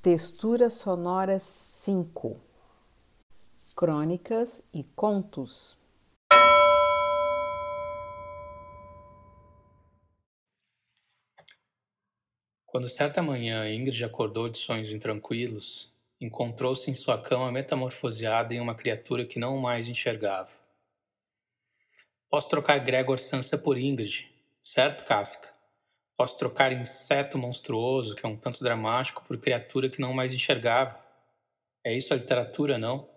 Textura sonora 5 Crônicas e contos. Quando certa manhã Ingrid acordou de sonhos intranquilos, encontrou-se em sua cama metamorfoseada em uma criatura que não mais enxergava. Posso trocar Gregor Sansa por Ingrid, certo, Kafka? Posso trocar inseto monstruoso, que é um tanto dramático, por criatura que não mais enxergava. É isso a literatura, não?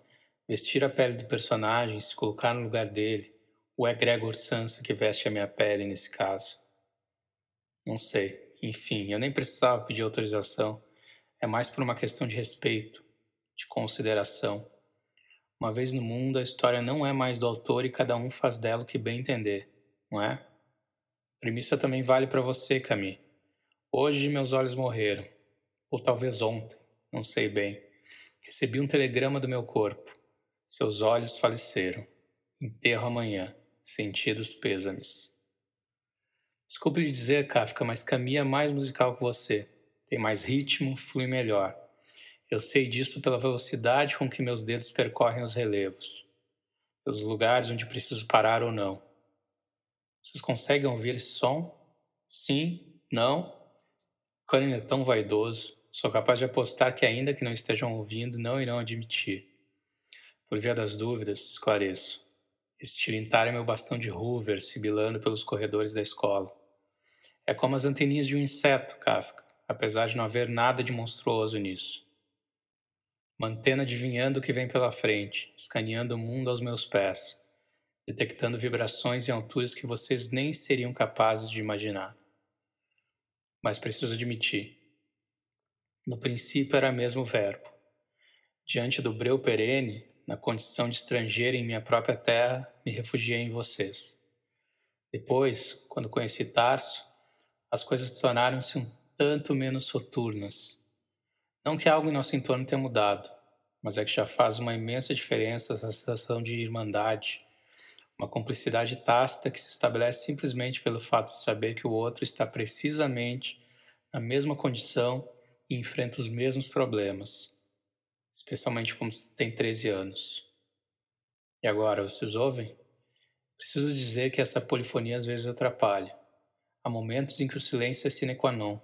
Vestir a pele do personagem, se colocar no lugar dele. Ou é Gregor Sansa que veste a minha pele nesse caso? Não sei. Enfim, eu nem precisava pedir autorização. É mais por uma questão de respeito, de consideração. Uma vez no mundo, a história não é mais do autor e cada um faz dela o que bem entender, não é? Premissa também vale para você, Camille. Hoje meus olhos morreram. Ou talvez ontem, não sei bem. Recebi um telegrama do meu corpo. Seus olhos faleceram. Enterro amanhã. Sentidos pêsames. Desculpe lhe dizer, Kafka, mas Camille é mais musical que você. Tem mais ritmo, flui melhor. Eu sei disso pela velocidade com que meus dedos percorrem os relevos, pelos lugares onde preciso parar ou não. Vocês conseguem ouvir esse som? Sim? Não? Conan é tão vaidoso. Sou capaz de apostar que, ainda que não estejam ouvindo, não irão admitir. Por via das dúvidas, esclareço. Esse tilintar é meu bastão de Hoover sibilando pelos corredores da escola. É como as anteninhas de um inseto, Kafka, apesar de não haver nada de monstruoso nisso. Mantendo adivinhando o que vem pela frente, escaneando o mundo aos meus pés, detectando vibrações em alturas que vocês nem seriam capazes de imaginar. Mas preciso admitir, no princípio era mesmo o verbo. Diante do breu perene, na condição de estrangeiro em minha própria terra, me refugiei em vocês. Depois, quando conheci Tarso, as coisas tornaram-se um tanto menos soturnas. Não que algo em nosso entorno tenha mudado, mas é que já faz uma imensa diferença essa sensação de irmandade, uma cumplicidade tácita que se estabelece simplesmente pelo fato de saber que o outro está precisamente na mesma condição e enfrenta os mesmos problemas, especialmente como tem 13 anos. E agora, vocês ouvem? Preciso dizer que essa polifonia às vezes atrapalha. Há momentos em que o silêncio é sine qua non.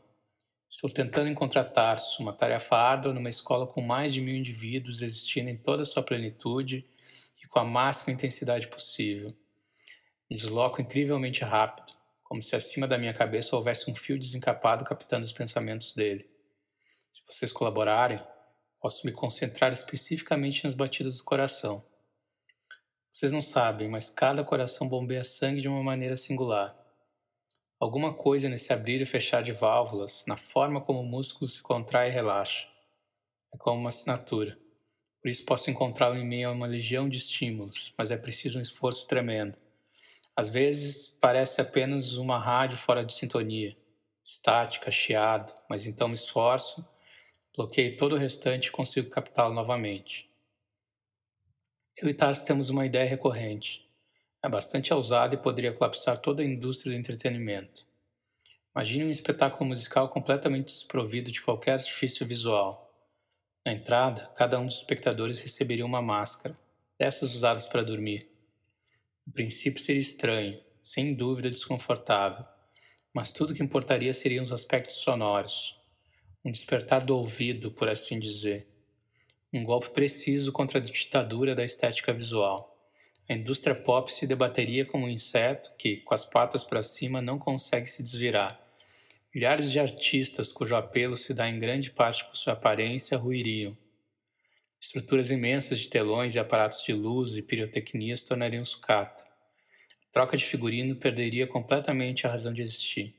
Estou tentando encontrar Tarso, uma tarefa árdua numa escola com mais de mil indivíduos existindo em toda a sua plenitude com a máxima intensidade possível. Me desloco incrivelmente rápido, como se acima da minha cabeça houvesse um fio desencapado captando os pensamentos dele. Se vocês colaborarem, posso me concentrar especificamente nas batidas do coração. Vocês não sabem, mas cada coração bombeia sangue de uma maneira singular. Alguma coisa nesse abrir e fechar de válvulas, na forma como o músculo se contrai e relaxa. É como uma assinatura. Por isso posso encontrá-lo em meio a uma legião de estímulos, mas é preciso um esforço tremendo. Às vezes parece apenas uma rádio fora de sintonia, estática, chiado, mas então me esforço, bloqueio todo o restante e consigo captá-lo novamente. Eu e Tarso temos uma ideia recorrente. É bastante ousada e poderia colapsar toda a indústria do entretenimento. Imagine um espetáculo musical completamente desprovido de qualquer artifício visual na entrada, cada um dos espectadores receberia uma máscara, dessas usadas para dormir. No princípio seria estranho, sem dúvida desconfortável, mas tudo que importaria seriam os aspectos sonoros, um despertar do ouvido, por assim dizer, um golpe preciso contra a ditadura da estética visual. A indústria pop se debateria como um inseto que, com as patas para cima, não consegue se desvirar Milhares de artistas cujo apelo se dá em grande parte por sua aparência ruiriam. Estruturas imensas de telões e aparatos de luz e pirotecnia se tornariam sucata. A troca de figurino perderia completamente a razão de existir.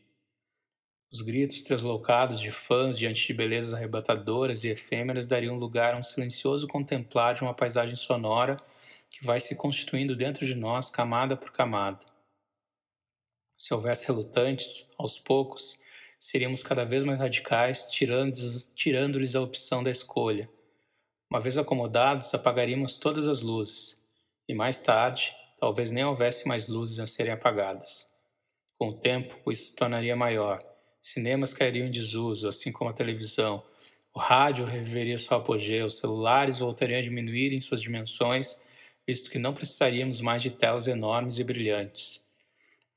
Os gritos translocados de fãs diante de belezas arrebatadoras e efêmeras dariam lugar a um silencioso contemplar de uma paisagem sonora que vai se constituindo dentro de nós camada por camada. Se houvesse relutantes, aos poucos, seríamos cada vez mais radicais, tirando-lhes a opção da escolha. Uma vez acomodados, apagaríamos todas as luzes, e mais tarde, talvez nem houvesse mais luzes a serem apagadas. Com o tempo, isso se tornaria maior. Cinemas cairiam em desuso, assim como a televisão. O rádio reviveria seu apogeu, os celulares voltariam a diminuir em suas dimensões, visto que não precisaríamos mais de telas enormes e brilhantes.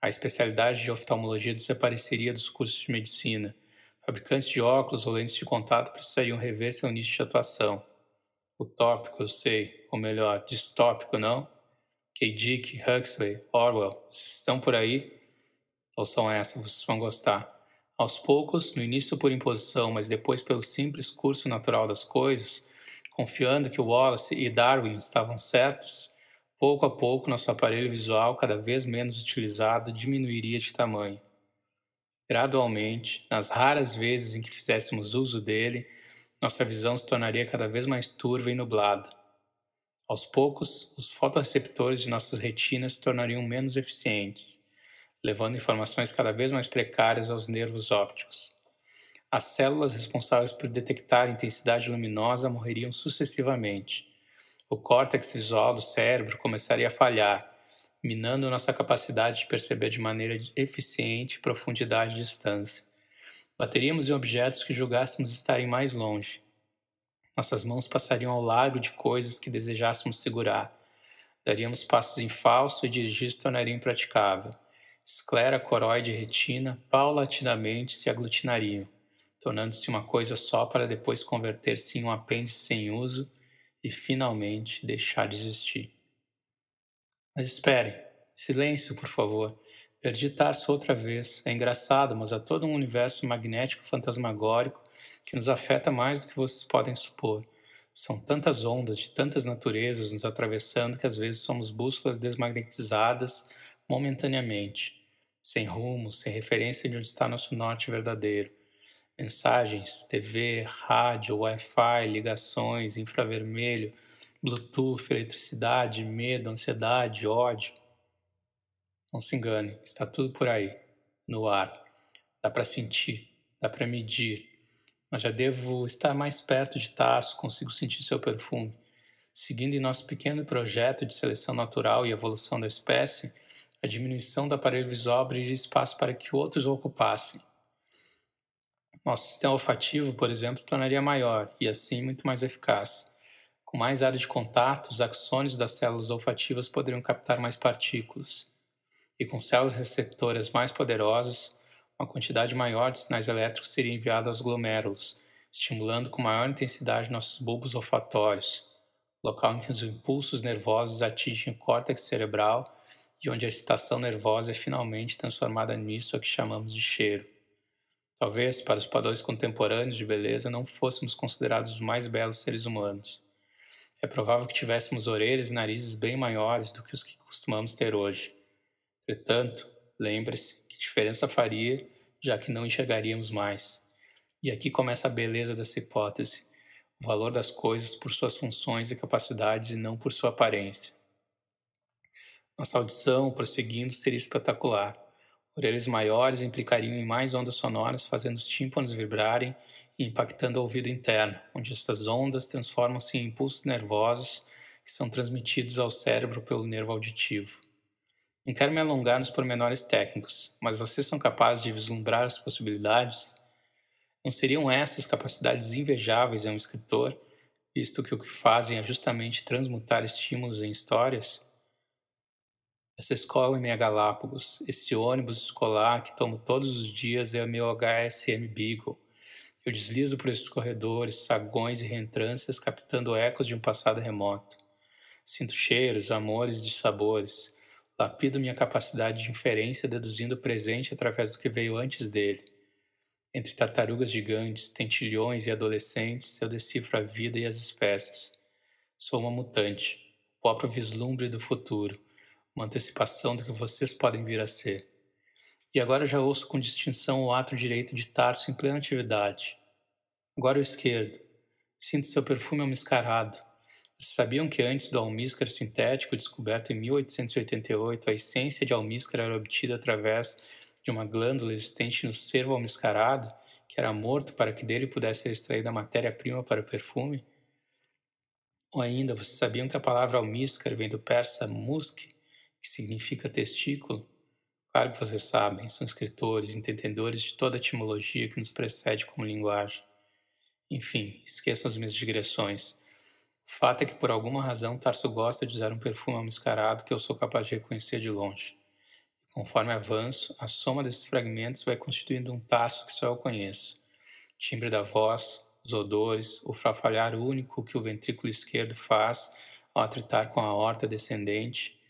A especialidade de oftalmologia desapareceria dos cursos de medicina. Fabricantes de óculos ou lentes de contato precisariam rever seu nicho de atuação. Utópico, eu sei, ou melhor, distópico, não? K. Dick, Huxley, Orwell, vocês estão por aí? São essas, vocês vão gostar. Aos poucos, no início por imposição, mas depois pelo simples curso natural das coisas, confiando que Wallace e Darwin estavam certos, pouco a pouco nosso aparelho visual, cada vez menos utilizado, diminuiria de tamanho. Gradualmente, nas raras vezes em que fizéssemos uso dele, nossa visão se tornaria cada vez mais turva e nublada. Aos poucos, os fotoreceptores de nossas retinas se tornariam menos eficientes levando informações cada vez mais precárias aos nervos ópticos. As células responsáveis por detectar intensidade luminosa morreriam sucessivamente. O córtex visual do cérebro começaria a falhar, minando nossa capacidade de perceber de maneira eficiente profundidade e distância. Bateríamos em objetos que julgássemos estarem mais longe. Nossas mãos passariam ao largo de coisas que desejássemos segurar. Daríamos passos em falso e dirigir se tornaria impraticável esclera, coroide e retina paulatinamente se aglutinariam, tornando-se uma coisa só para depois converter-se em um apêndice sem uso e finalmente deixar de existir. Mas espere, silêncio, por favor. Perdi Tarso outra vez. É engraçado, mas há todo um universo magnético fantasmagórico que nos afeta mais do que vocês podem supor. São tantas ondas de tantas naturezas nos atravessando que às vezes somos bússolas desmagnetizadas momentaneamente sem rumo, sem referência de onde está nosso norte verdadeiro. Mensagens, TV, rádio, Wi-Fi, ligações, infravermelho, Bluetooth, eletricidade, medo, ansiedade, ódio. Não se engane, está tudo por aí, no ar. Dá para sentir, dá para medir. Mas já devo estar mais perto de Tarso, consigo sentir seu perfume. Seguindo em nosso pequeno projeto de seleção natural e evolução da espécie, a diminuição do aparelho visual abriria espaço para que outros o ocupassem. Nosso sistema olfativo, por exemplo, se tornaria maior e assim muito mais eficaz. Com mais área de contato, os axônios das células olfativas poderiam captar mais partículas. E com células receptoras mais poderosas, uma quantidade maior de sinais elétricos seria enviada aos glomérulos, estimulando com maior intensidade nossos bulbos olfatórios, local em que os impulsos nervosos atingem o córtex cerebral e onde a excitação nervosa é finalmente transformada nisso a que chamamos de cheiro. Talvez, para os padrões contemporâneos de beleza, não fôssemos considerados os mais belos seres humanos. É provável que tivéssemos orelhas e narizes bem maiores do que os que costumamos ter hoje. Entretanto, lembre-se que diferença faria, já que não enxergaríamos mais. E aqui começa a beleza dessa hipótese, o valor das coisas por suas funções e capacidades e não por sua aparência. Nossa audição, prosseguindo, seria espetacular. Orelhas maiores implicariam em mais ondas sonoras, fazendo os tímpanos vibrarem e impactando o ouvido interno, onde estas ondas transformam-se em impulsos nervosos que são transmitidos ao cérebro pelo nervo auditivo. Não quero me alongar nos pormenores técnicos, mas vocês são capazes de vislumbrar as possibilidades? Não seriam essas capacidades invejáveis em um escritor, visto que o que fazem é justamente transmutar estímulos em histórias? Essa escola minha Galápagos. Esse ônibus escolar que tomo todos os dias é o meu HSM Beagle. Eu deslizo por esses corredores, sagões e reentrâncias, captando ecos de um passado remoto. Sinto cheiros, amores de sabores. Lapido minha capacidade de inferência, deduzindo o presente através do que veio antes dele. Entre tartarugas gigantes, tentilhões e adolescentes, eu decifro a vida e as espécies. Sou uma mutante, o próprio vislumbre do futuro uma antecipação do que vocês podem vir a ser. E agora já ouço com distinção o ato direito de Tarso em plena atividade. Agora o esquerdo. Sinto seu perfume almiscarado. Vocês sabiam que antes do almíscar sintético descoberto em 1888, a essência de almíscar era obtida através de uma glândula existente no cervo almiscarado, que era morto para que dele pudesse ser extraída a matéria-prima para o perfume? Ou ainda, vocês sabiam que a palavra almíscar vem do persa musk, que significa testículo? Claro que vocês sabem, são escritores, entendedores de toda a etimologia que nos precede como linguagem. Enfim, esqueçam as minhas digressões. O fato é que por alguma razão Tarso gosta de usar um perfume mascarado que eu sou capaz de reconhecer de longe. Conforme avanço, a soma desses fragmentos vai constituindo um Tarso que só eu conheço. O timbre da voz, os odores, o frafalhar único que o ventrículo esquerdo faz ao atritar com a horta descendente.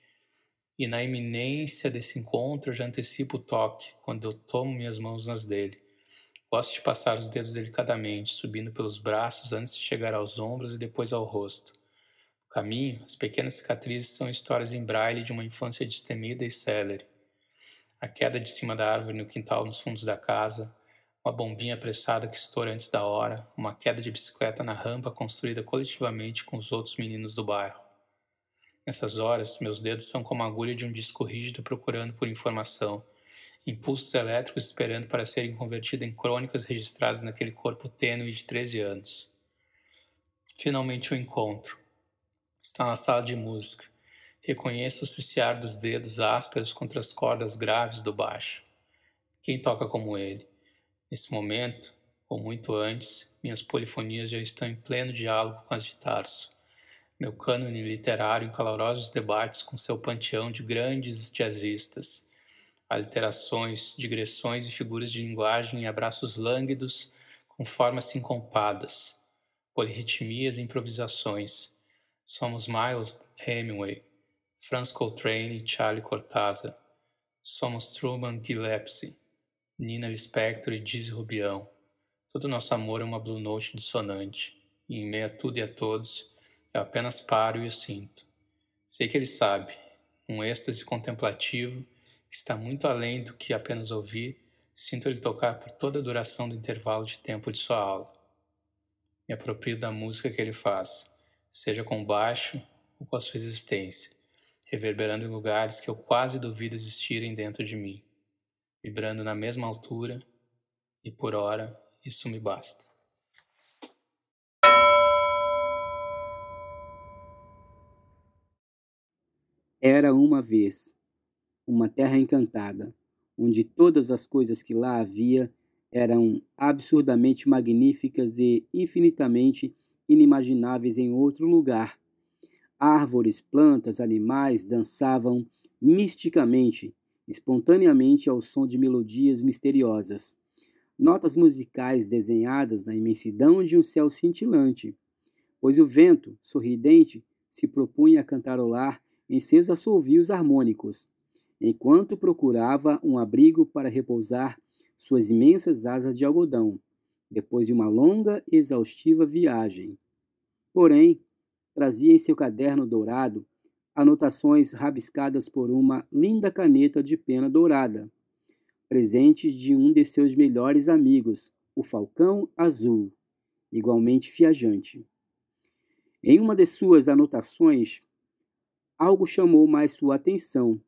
E na iminência desse encontro eu já antecipo o toque, quando eu tomo minhas mãos nas dele. Gosto de passar os dedos delicadamente, subindo pelos braços antes de chegar aos ombros e depois ao rosto. No caminho, as pequenas cicatrizes são histórias em braille de uma infância destemida e célere. A queda de cima da árvore no quintal nos fundos da casa, uma bombinha apressada que estoura antes da hora, uma queda de bicicleta na rampa construída coletivamente com os outros meninos do bairro. Nessas horas, meus dedos são como a agulha de um disco rígido procurando por informação, impulsos elétricos esperando para serem convertidos em crônicas registradas naquele corpo tênue de 13 anos. Finalmente o encontro. Está na sala de música. Reconheço o ciciar dos dedos ásperos contra as cordas graves do baixo. Quem toca como ele? Nesse momento, ou muito antes, minhas polifonias já estão em pleno diálogo com as de Tarso. Meu cânone literário em calorosos debates com seu panteão de grandes jazzistas aliterações, digressões e figuras de linguagem em abraços lânguidos com formas sincopadas, polirritmias e improvisações. Somos Miles Hemingway, Franz Coltrane e Charlie Cortázar. Somos Truman Gillespie, Nina Lispector e Dizzy Rubião. Todo nosso amor é uma blue note dissonante, e em meio a tudo e a todos, eu apenas paro e o sinto. Sei que ele sabe, um êxtase contemplativo que está muito além do que apenas ouvir, sinto ele tocar por toda a duração do intervalo de tempo de sua aula. Me aproprio da música que ele faz, seja com baixo ou com a sua existência, reverberando em lugares que eu quase duvido existirem dentro de mim, vibrando na mesma altura, e por hora isso me basta. Era uma vez uma terra encantada, onde todas as coisas que lá havia eram absurdamente magníficas e infinitamente inimagináveis em outro lugar. Árvores, plantas, animais dançavam misticamente, espontaneamente ao som de melodias misteriosas. Notas musicais desenhadas na imensidão de um céu cintilante, pois o vento, sorridente, se propunha a cantarolar em seus assovios harmônicos enquanto procurava um abrigo para repousar suas imensas asas de algodão, depois de uma longa e exaustiva viagem. Porém, trazia em seu caderno dourado anotações rabiscadas por uma linda caneta de pena dourada, presente de um de seus melhores amigos, o Falcão Azul, igualmente viajante. Em uma de suas anotações, algo chamou mais sua atenção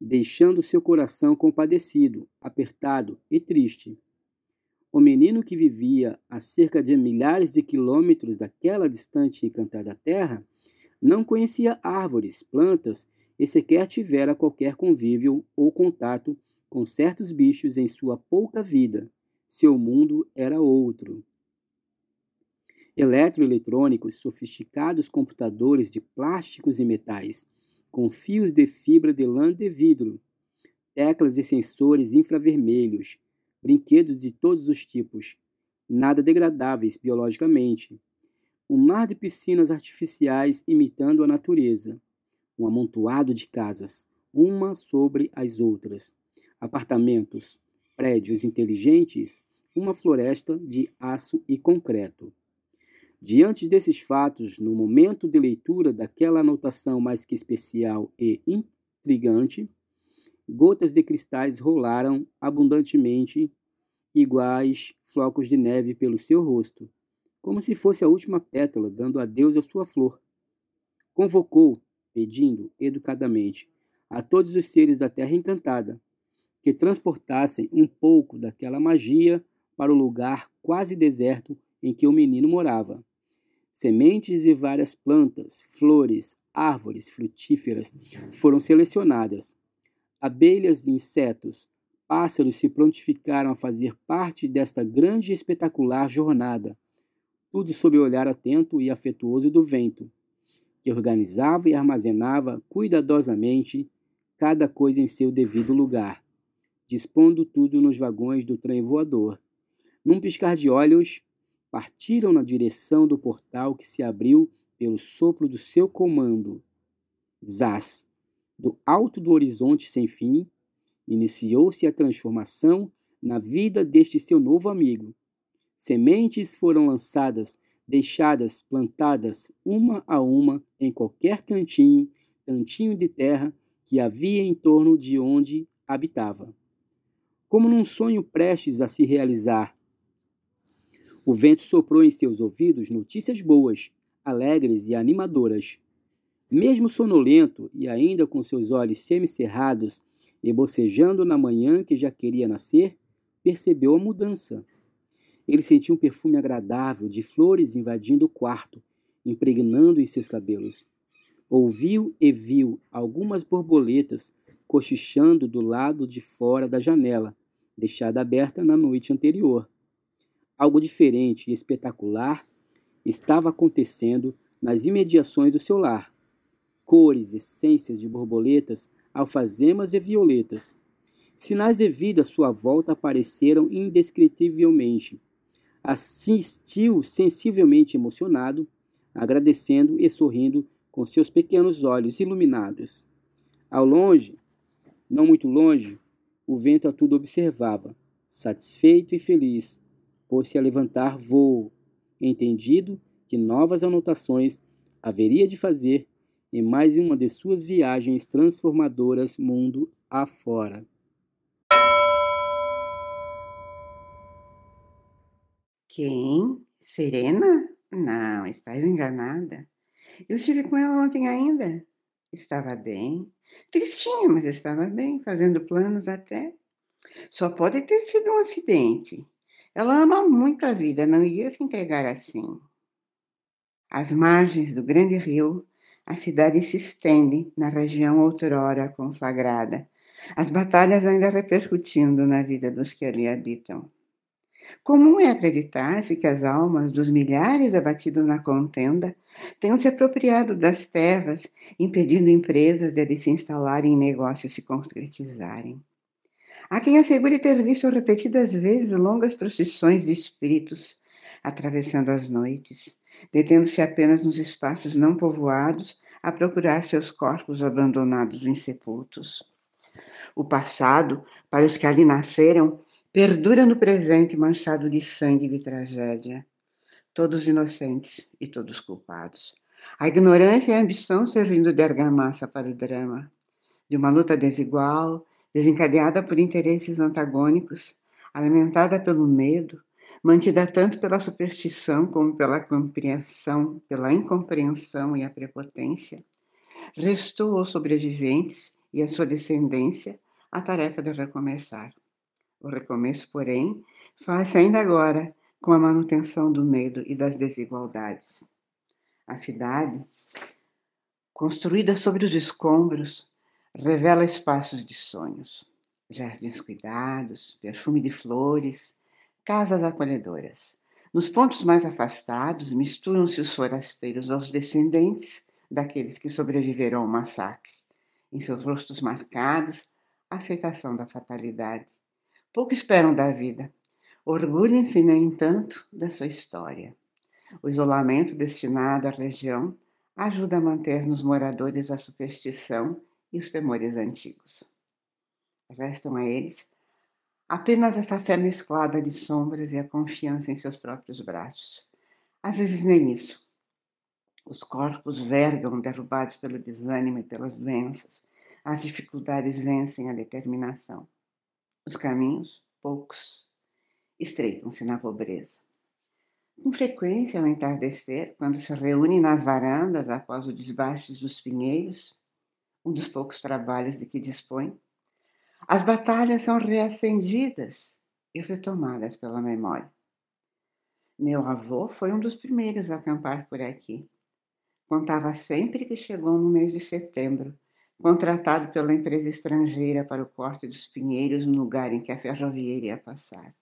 deixando seu coração compadecido, apertado e triste. O menino que vivia a cerca de milhares de quilômetros daquela distante e encantada terra não conhecia árvores, plantas e sequer tivera qualquer convívio ou contato com certos bichos em sua pouca vida. Seu mundo era outro. Eletroeletrônicos, sofisticados computadores de plásticos e metais, com fios de fibra de lã de vidro, teclas e sensores infravermelhos, brinquedos de todos os tipos, nada degradáveis biologicamente, um mar de piscinas artificiais imitando a natureza, um amontoado de casas, uma sobre as outras, apartamentos, prédios inteligentes, uma floresta de aço e concreto. Diante desses fatos, no momento de leitura daquela anotação mais que especial e intrigante, gotas de cristais rolaram abundantemente, iguais flocos de neve pelo seu rosto, como se fosse a última pétala dando adeus à sua flor. Convocou, pedindo educadamente a todos os seres da terra encantada que transportassem um pouco daquela magia para o lugar quase deserto em que o menino morava Sementes de várias plantas, flores, árvores frutíferas foram selecionadas. Abelhas e insetos, pássaros se prontificaram a fazer parte desta grande e espetacular jornada. tudo sob o olhar atento e afetuoso do vento, que organizava e armazenava cuidadosamente cada coisa em seu devido lugar, dispondo tudo nos vagões do trem voador. Num piscar de olhos, partiram na direção do portal que se abriu pelo sopro do seu comando. Zaz, do alto do horizonte sem fim, iniciou-se a transformação na vida deste seu novo amigo. Sementes foram lançadas, deixadas plantadas uma a uma em qualquer cantinho, cantinho de terra que havia em torno de onde habitava. Como num sonho prestes a se realizar, o vento soprou em seus ouvidos notícias boas, alegres e animadoras. Mesmo sonolento e ainda com seus olhos semicerrados e bocejando na manhã que já queria nascer, percebeu a mudança. Ele sentiu um perfume agradável de flores invadindo o quarto, impregnando em seus cabelos. Ouviu e viu algumas borboletas cochichando do lado de fora da janela, deixada aberta na noite anterior. Algo diferente e espetacular estava acontecendo nas imediações do seu lar. Cores, essências de borboletas, alfazemas e violetas. Sinais de vida à sua volta apareceram indescritivelmente. Assistiu sensivelmente emocionado, agradecendo e sorrindo com seus pequenos olhos iluminados. Ao longe, não muito longe, o vento a tudo observava, satisfeito e feliz, pôs-se a levantar voo, entendido que novas anotações haveria de fazer em mais uma de suas viagens transformadoras mundo afora. Quem? Serena? Não, estás enganada. Eu estive com ela ontem ainda. Estava bem. Tristinha, mas estava bem, fazendo planos até. Só pode ter sido um acidente. Ela ama muito a vida, não ia se entregar assim. Às margens do grande rio, a cidade se estende na região outrora conflagrada, as batalhas ainda repercutindo na vida dos que ali habitam. Comum é acreditar-se que as almas dos milhares abatidos na contenda tenham se apropriado das terras, impedindo empresas de se instalarem e negócios se concretizarem. Há quem assegure ter visto repetidas vezes longas procissões de espíritos atravessando as noites, detendo-se apenas nos espaços não povoados a procurar seus corpos abandonados insepultos. O passado, para os que ali nasceram, perdura no presente manchado de sangue e de tragédia. Todos inocentes e todos culpados. A ignorância e a ambição servindo de argamassa para o drama. De uma luta desigual, desencadeada por interesses antagônicos, alimentada pelo medo, mantida tanto pela superstição como pela compreensão, pela incompreensão e a prepotência, restou aos sobreviventes e à sua descendência a tarefa de recomeçar. O recomeço, porém, faz-se ainda agora com a manutenção do medo e das desigualdades. A cidade, construída sobre os escombros, revela espaços de sonhos, jardins cuidados, perfume de flores, casas acolhedoras. Nos pontos mais afastados, misturam-se os forasteiros aos descendentes daqueles que sobreviveram ao massacre. Em seus rostos marcados, a aceitação da fatalidade pouco esperam da vida. Orgulhem-se, no entanto, da sua história. O isolamento destinado à região ajuda a manter nos moradores a superstição e os temores antigos. Restam a eles apenas essa fé mesclada de sombras e a confiança em seus próprios braços. Às vezes nem isso. Os corpos vergam derrubados pelo desânimo e pelas doenças. As dificuldades vencem a determinação. Os caminhos, poucos, estreitam-se na pobreza. Com frequência, ao entardecer, quando se reúnem nas varandas após o desbaste dos pinheiros, um dos poucos trabalhos de que dispõe, as batalhas são reacendidas e retomadas pela memória. Meu avô foi um dos primeiros a acampar por aqui. Contava sempre que chegou no mês de setembro contratado pela empresa estrangeira para o corte dos pinheiros no lugar em que a ferrovia iria passar.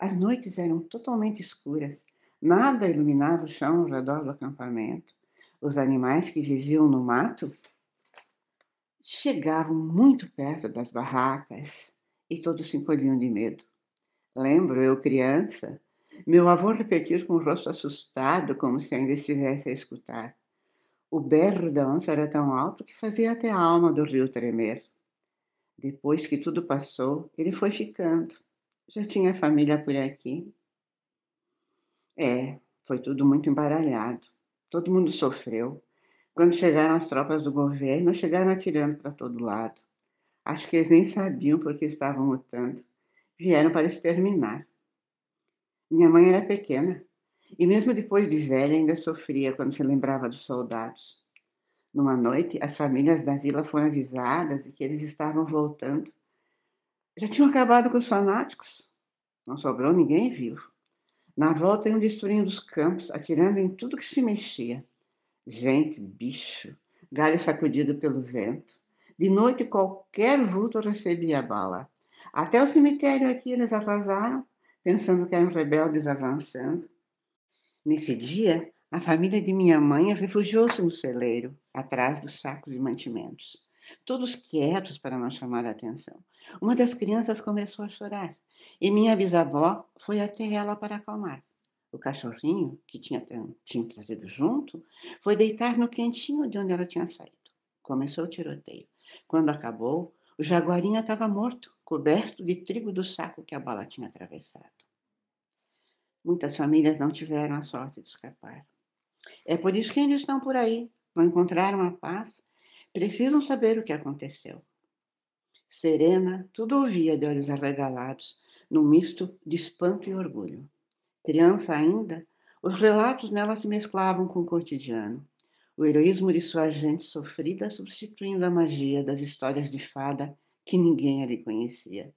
As noites eram totalmente escuras, Nada iluminava o chão ao redor do acampamento. Os animais que viviam no mato chegavam muito perto das barracas e todos se encolhiam de medo. Lembro eu, criança, meu avô repetir com o rosto assustado, como se ainda estivesse a escutar. O berro da onça era tão alto que fazia até a alma do rio tremer. Depois que tudo passou, ele foi ficando. Já tinha família por aqui. É, foi tudo muito embaralhado. Todo mundo sofreu. Quando chegaram as tropas do governo, chegaram atirando para todo lado. Acho que eles nem sabiam por que estavam lutando. Vieram para exterminar. Minha mãe era pequena e, mesmo depois de velha, ainda sofria quando se lembrava dos soldados. Numa noite, as famílias da vila foram avisadas de que eles estavam voltando. Já tinham acabado com os fanáticos. Não sobrou ninguém vivo. Na volta iam destruindo os campos, atirando em tudo que se mexia. Gente, bicho, galho sacudido pelo vento. De noite, qualquer vulto recebia bala. Até o cemitério aqui eles arrasaram pensando que eram rebeldes avançando. Nesse dia, a família de minha mãe refugiou-se no celeiro, atrás dos sacos de mantimentos. Todos quietos para não chamar a atenção. Uma das crianças começou a chorar e minha bisavó foi até ela para acalmar. O cachorrinho, que tinha, tinha trazido junto, foi deitar no quentinho de onde ela tinha saído. Começou o tiroteio. Quando acabou, o jaguarinho estava morto, coberto de trigo do saco que a bala tinha atravessado. Muitas famílias não tiveram a sorte de escapar. É por isso que ainda estão por aí, não encontraram a paz, precisam saber o que aconteceu. Serena tudo ouvia de olhos arregalados, num misto de espanto e orgulho. Criança ainda, os relatos nela se mesclavam com o cotidiano. O heroísmo de sua gente sofrida substituindo a magia das histórias de fada que ninguém ali conhecia.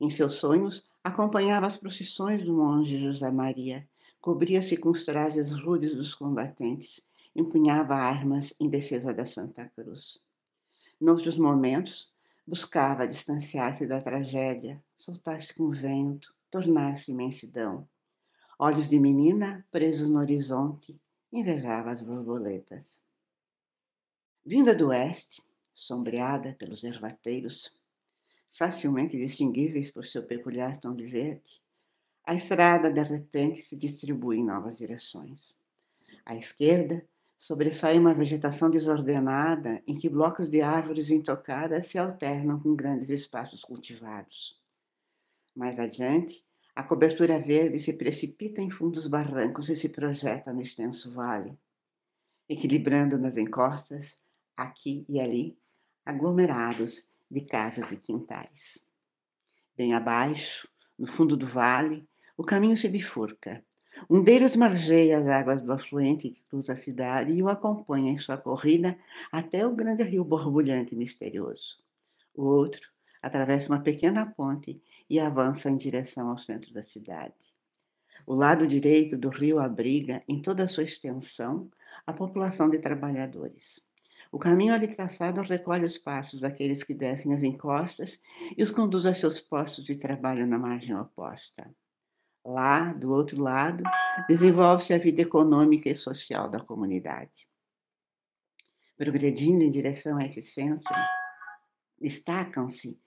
Em seus sonhos, acompanhava as procissões do monge José Maria, cobria-se com os trajes rudes dos combatentes, empunhava armas em defesa da Santa Cruz. Noutros momentos, buscava distanciar-se da tragédia, soltar-se com o vento, tornar-se imensidão. Olhos de menina presos no horizonte, invejava as borboletas. Vinda do oeste, sombreada pelos ervateiros, facilmente distinguíveis por seu peculiar tom de verde, a estrada de repente se distribui em novas direções. À esquerda, sobressai uma vegetação desordenada em que blocos de árvores intocadas se alternam com grandes espaços cultivados. Mais adiante, a cobertura verde se precipita em fundos barrancos e se projeta no extenso vale, equilibrando nas encostas, aqui e ali, aglomerados de casas e quintais. Bem abaixo, no fundo do vale, o caminho se bifurca. Um deles margeia as águas do afluente que cruza a cidade e o acompanha em sua corrida até o grande rio borbulhante e misterioso. O outro atravessa uma pequena ponte e avança em direção ao centro da cidade. O lado direito do rio abriga, em toda a sua extensão, a população de trabalhadores. O caminho ali traçado recolhe os passos daqueles que descem as encostas e os conduz a seus postos de trabalho na margem oposta. Lá, do outro lado, desenvolve-se a vida econômica e social da comunidade. Progredindo em direção a esse centro, destacam-se,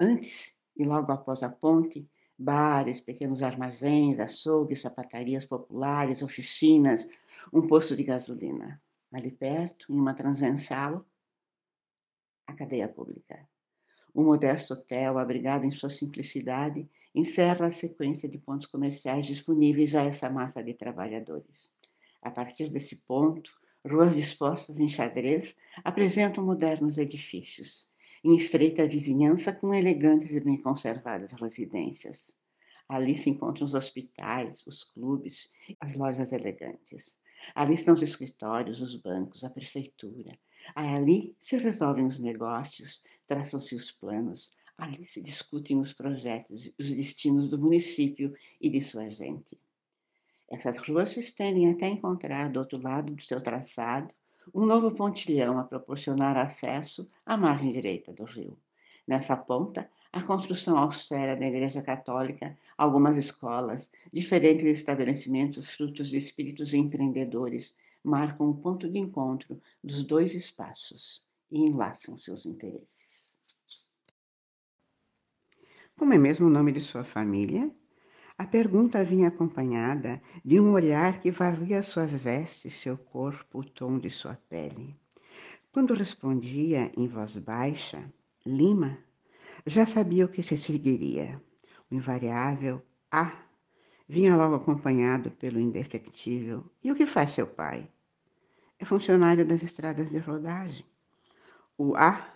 antes e logo após a ponte, bares, pequenos armazéns, açougues, sapatarias populares, oficinas, um posto de gasolina ali perto, em uma transversal, a cadeia pública. O modesto hotel, abrigado em sua simplicidade, encerra a sequência de pontos comerciais disponíveis a essa massa de trabalhadores. A partir desse ponto, ruas dispostas em xadrez apresentam modernos edifícios, em estreita vizinhança com elegantes e bem conservadas residências. Ali se encontram os hospitais, os clubes, as lojas elegantes. Ali estão os escritórios, os bancos, a prefeitura. Ali se resolvem os negócios, traçam-se os planos, ali se discutem os projetos, os destinos do município e de sua gente. Essas ruas se estendem até encontrar do outro lado do seu traçado um novo pontilhão a proporcionar acesso à margem direita do rio. Nessa ponta, a construção austera da Igreja Católica, algumas escolas, diferentes estabelecimentos frutos de espíritos empreendedores marcam o ponto de encontro dos dois espaços e enlaçam seus interesses. Como é mesmo o nome de sua família? A pergunta vinha acompanhada de um olhar que varria suas vestes, seu corpo, o tom de sua pele. Quando respondia em voz baixa, Lima, já sabia o que se seguiria. O invariável A vinha logo acompanhado pelo indefectível. E o que faz seu pai? É funcionário das estradas de rodagem. O A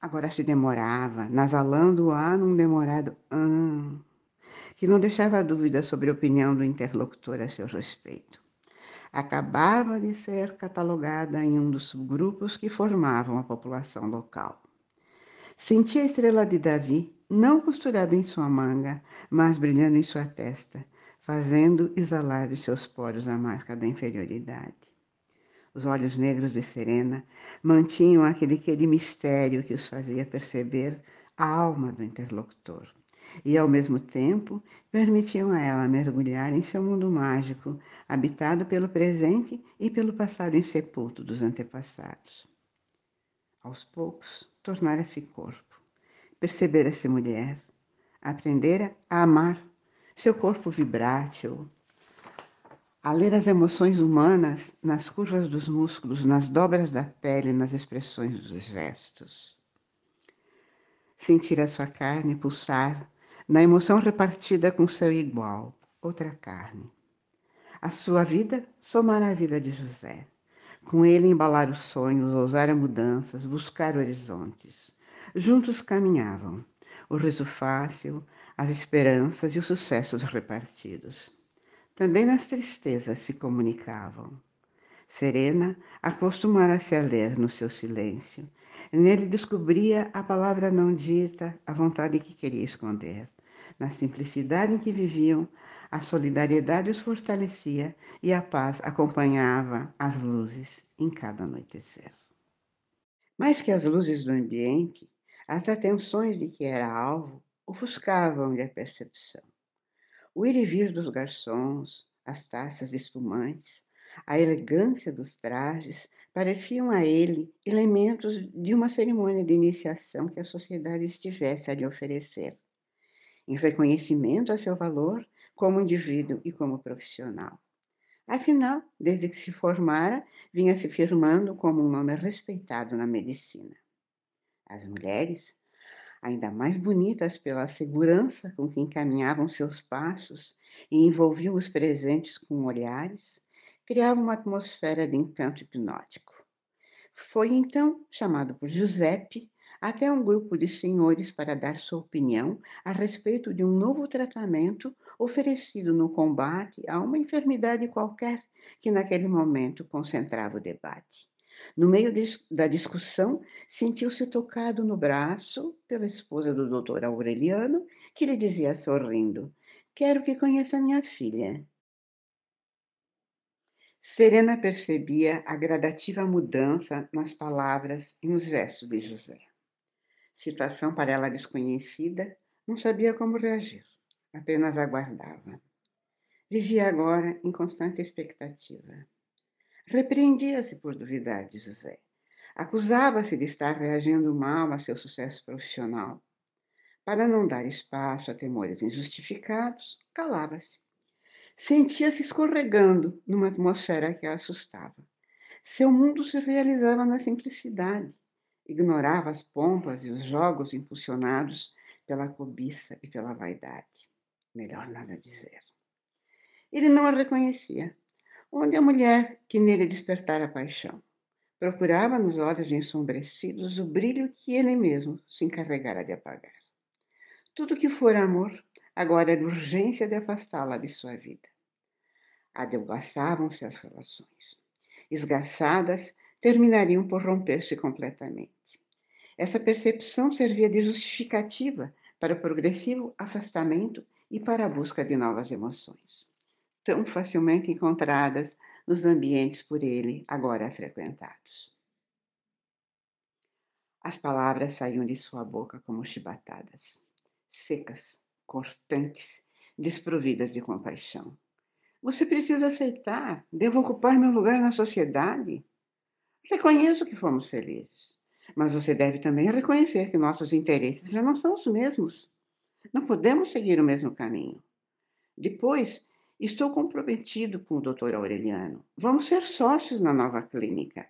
agora se demorava, nasalando o A num demorado AN, que não deixava dúvida sobre a opinião do interlocutor a seu respeito. Acabava de ser catalogada em um dos subgrupos que formavam a população local. Sentia a estrela de Davi, não costurada em sua manga, mas brilhando em sua testa, fazendo exalar de seus poros a marca da inferioridade. Os olhos negros de Serena mantinham aquele quê de mistério que os fazia perceber a alma do interlocutor e, ao mesmo tempo, permitiam a ela mergulhar em seu mundo mágico, habitado pelo presente e pelo passado insepulto dos antepassados. Aos poucos, tornara-se corpo, percebera-se mulher, aprendera a amar seu corpo vibrátil, a ler as emoções humanas nas curvas dos músculos, nas dobras da pele, nas expressões dos gestos. Sentir a sua carne pulsar na emoção repartida com seu igual, outra carne. A sua vida somar a vida de José com ele embalar os sonhos, ousar mudanças, buscar horizontes. Juntos caminhavam, o riso fácil, as esperanças e os sucessos repartidos. Também nas tristezas se comunicavam. Serena acostumara-se a ler no seu silêncio. Nele descobria a palavra não dita, a vontade que queria esconder. Na simplicidade em que viviam, a solidariedade os fortalecia e a paz acompanhava as luzes em cada anoitecer. Mais que as luzes do ambiente, as atenções de que era alvo ofuscavam-lhe a percepção. O ir e vir dos garçons, as taças espumantes, a elegância dos trajes pareciam a ele elementos de uma cerimônia de iniciação que a sociedade estivesse a lhe oferecer. Em reconhecimento a seu valor, como indivíduo e como profissional. Afinal, desde que se formara, vinha se firmando como um nome respeitado na medicina. As mulheres, ainda mais bonitas pela segurança com que encaminhavam seus passos e envolviam os presentes com olhares, criavam uma atmosfera de encanto hipnótico. Foi então chamado por Giuseppe até um grupo de senhores para dar sua opinião a respeito de um novo tratamento oferecido no combate a uma enfermidade qualquer que naquele momento concentrava o debate. No meio da discussão, sentiu-se tocado no braço pela esposa do doutor Aureliano, que lhe dizia sorrindo: Quero que conheça minha filha. Serena percebia a gradativa mudança nas palavras e nos gestos de José situação para ela desconhecida, não sabia como reagir, apenas aguardava. Vivia agora em constante expectativa. Repreendia-se por duvidar de José. Acusava-se de estar reagindo mal a seu sucesso profissional. Para não dar espaço a temores injustificados, calava-se. Sentia-se escorregando numa atmosfera que a assustava. Seu mundo se realizava na simplicidade ignorava as pompas e os jogos impulsionados pela cobiça e pela vaidade. Melhor nada dizer. Ele não a reconhecia. Onde a mulher que nele despertara paixão? Procurava nos olhos ensombrecidos o brilho que ele mesmo se encarregara de apagar. Tudo que for amor, agora era urgência de afastá-la de sua vida. Adelgaçavam-se as relações. Esgaçadas, terminariam por romper-se completamente. Essa percepção servia de justificativa para o progressivo afastamento e para a busca de novas emoções, tão facilmente encontradas nos ambientes por ele agora frequentados. As palavras saíam de sua boca como chibatadas, secas, cortantes, desprovidas de compaixão. Você precisa aceitar. Devo ocupar meu lugar na sociedade. Reconheço que fomos felizes, mas você deve também reconhecer que nossos interesses já não são os mesmos. Não podemos seguir o mesmo caminho. Depois, estou comprometido com o Dr. Aureliano. Vamos ser sócios na nova clínica.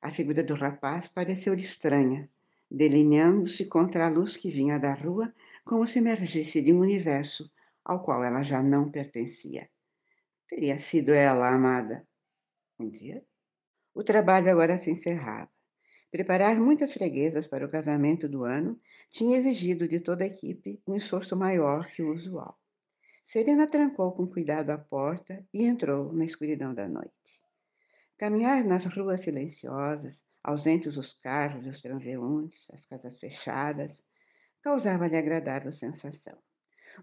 A figura do rapaz pareceu-lhe estranha, delineando-se contra a luz que vinha da rua, como se emergisse de um universo ao qual ela já não pertencia. Teria sido ela amada. Um dia? O trabalho agora se encerrava. Preparar muitas freguesas para o casamento do ano tinha exigido de toda a equipe um esforço maior que o usual. Serena trancou com cuidado a porta e entrou na escuridão da noite. Caminhar nas ruas silenciosas, ausentes os carros, os transeuntes, as casas fechadas, causava-lhe agradável sensação.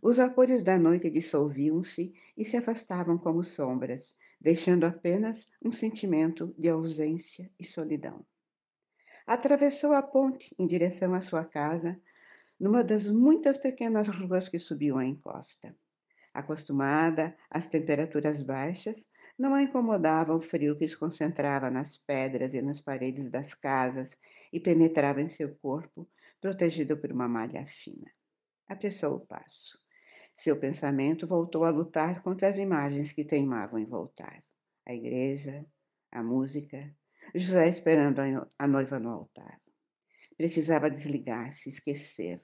Os vapores da noite dissolviam-se e se afastavam como sombras, deixando apenas um sentimento de ausência e solidão. Atravessou a ponte em direção à sua casa, numa das muitas pequenas ruas que subiam a encosta. Acostumada às temperaturas baixas, não a incomodava o frio que se concentrava nas pedras e nas paredes das casas e penetrava em seu corpo, protegido por uma malha fina. Apressou o passo. Seu pensamento voltou a lutar contra as imagens que teimavam em voltar. A igreja, a música, José esperando a noiva no altar. Precisava desligar-se, esquecer.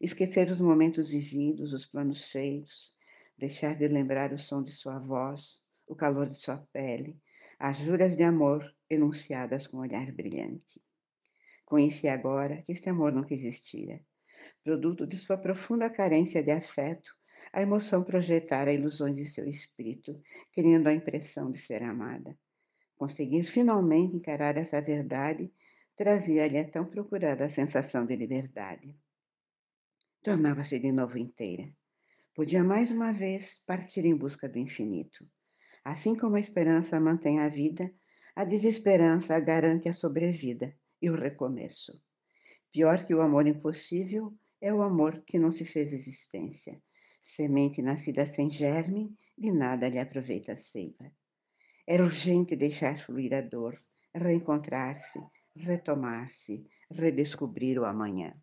Esquecer os momentos vividos, os planos feitos, deixar de lembrar o som de sua voz, o calor de sua pele, as juras de amor enunciadas com um olhar brilhante. Conhecia agora que esse amor nunca existira. Produto de sua profunda carência de afeto, a emoção projetara ilusões de seu espírito, criando a impressão de ser amada. Conseguir finalmente encarar essa verdade trazia-lhe a tão procurada sensação de liberdade. Tornava-se de novo inteira. Podia mais uma vez partir em busca do infinito. Assim como a esperança mantém a vida, a desesperança garante a sobrevida e o recomeço. Pior que o amor impossível é o amor que não se fez existência, Semente nascida sem germe, de nada lhe aproveita a seiva. Era urgente deixar fluir a dor, reencontrar-se, retomar-se, redescobrir o amanhã.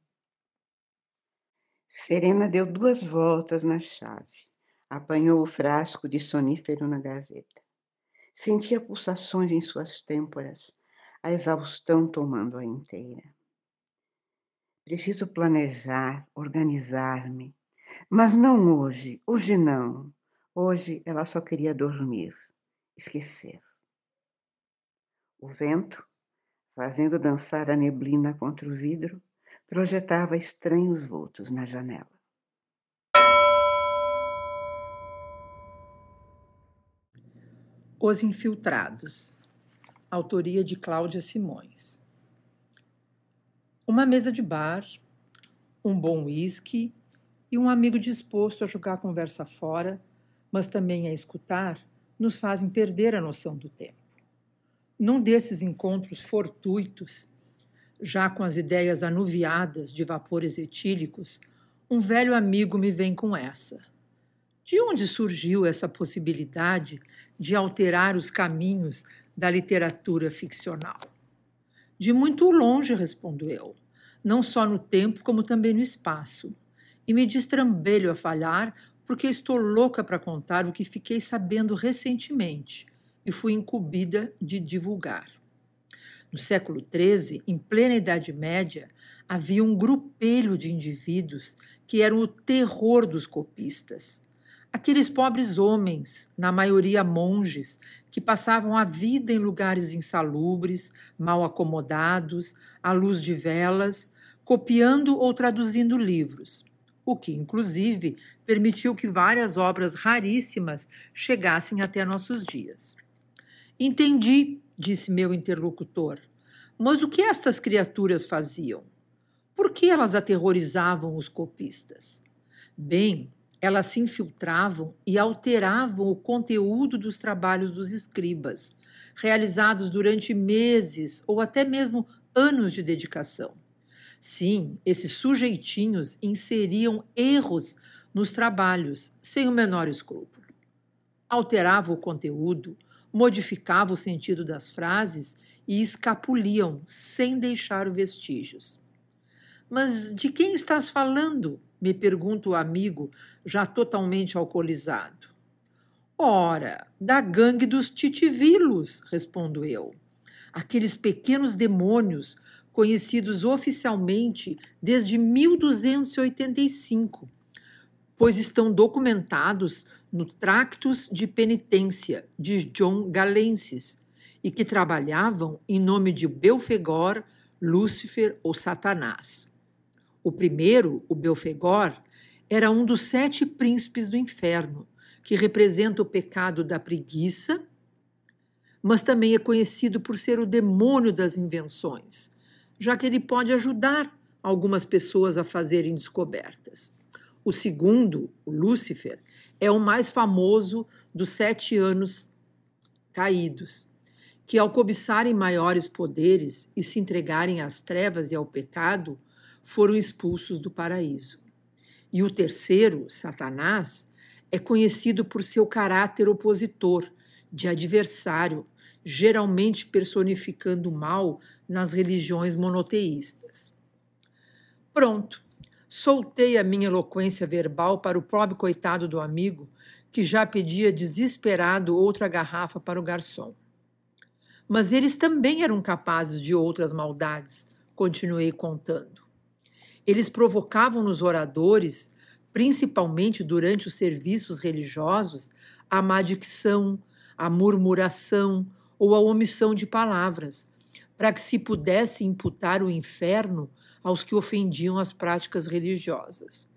Serena deu duas voltas na chave, apanhou o frasco de sonífero na gaveta. Sentia pulsações em suas têmporas, a exaustão tomando-a inteira. Preciso planejar, organizar-me, mas não hoje, hoje não. Hoje ela só queria dormir, esquecer. O vento, fazendo dançar a neblina contra o vidro, projetava estranhos vultos na janela. Os Infiltrados, autoria de Cláudia Simões. Uma mesa de bar, um bom uísque e um amigo disposto a jogar a conversa fora, mas também a escutar, nos fazem perder a noção do tempo. Num desses encontros fortuitos, já com as ideias anuviadas de vapores etílicos, um velho amigo me vem com essa. De onde surgiu essa possibilidade de alterar os caminhos da literatura ficcional? De muito longe, respondo eu, não só no tempo, como também no espaço e me destrambelho a falhar porque estou louca para contar o que fiquei sabendo recentemente e fui incumbida de divulgar. No século XIII, em plena Idade Média, havia um grupelho de indivíduos que eram o terror dos copistas. Aqueles pobres homens, na maioria monges, que passavam a vida em lugares insalubres, mal acomodados, à luz de velas, copiando ou traduzindo livros o que, inclusive, permitiu que várias obras raríssimas chegassem até nossos dias. Entendi, disse meu interlocutor, mas o que estas criaturas faziam? Por que elas aterrorizavam os copistas? Bem, elas se infiltravam e alteravam o conteúdo dos trabalhos dos escribas, realizados durante meses ou até mesmo anos de dedicação. Sim, esses sujeitinhos inseriam erros nos trabalhos, sem o menor escrúpulo. Alterava o conteúdo, modificava o sentido das frases e escapuliam sem deixar vestígios. Mas de quem estás falando? me pergunta o amigo, já totalmente alcoolizado. Ora, da gangue dos titivilos, respondo eu. Aqueles pequenos demônios conhecidos oficialmente desde 1285, pois estão documentados no Tractus de Penitência de John Galensis e que trabalhavam em nome de Belfegor, Lúcifer ou Satanás. O primeiro, o Belfegor, era um dos sete príncipes do inferno, que representa o pecado da preguiça, mas também é conhecido por ser o demônio das invenções, já que ele pode ajudar algumas pessoas a fazerem descobertas. O segundo, o Lúcifer, é o mais famoso dos sete anos caídos, que, ao cobiçarem maiores poderes e se entregarem às trevas e ao pecado, foram expulsos do paraíso. E o terceiro, Satanás, é conhecido por seu caráter opositor, de adversário, geralmente personificando o mal nas religiões monoteístas. Pronto, soltei a minha eloquência verbal para o pobre coitado do amigo, que já pedia desesperado outra garrafa para o garçom. Mas eles também eram capazes de outras maldades, continuei contando. Eles provocavam nos oradores, principalmente durante os serviços religiosos, a má dicção, a murmuração ou a omissão de palavras, para que se pudesse imputar o inferno aos que ofendiam as práticas religiosas.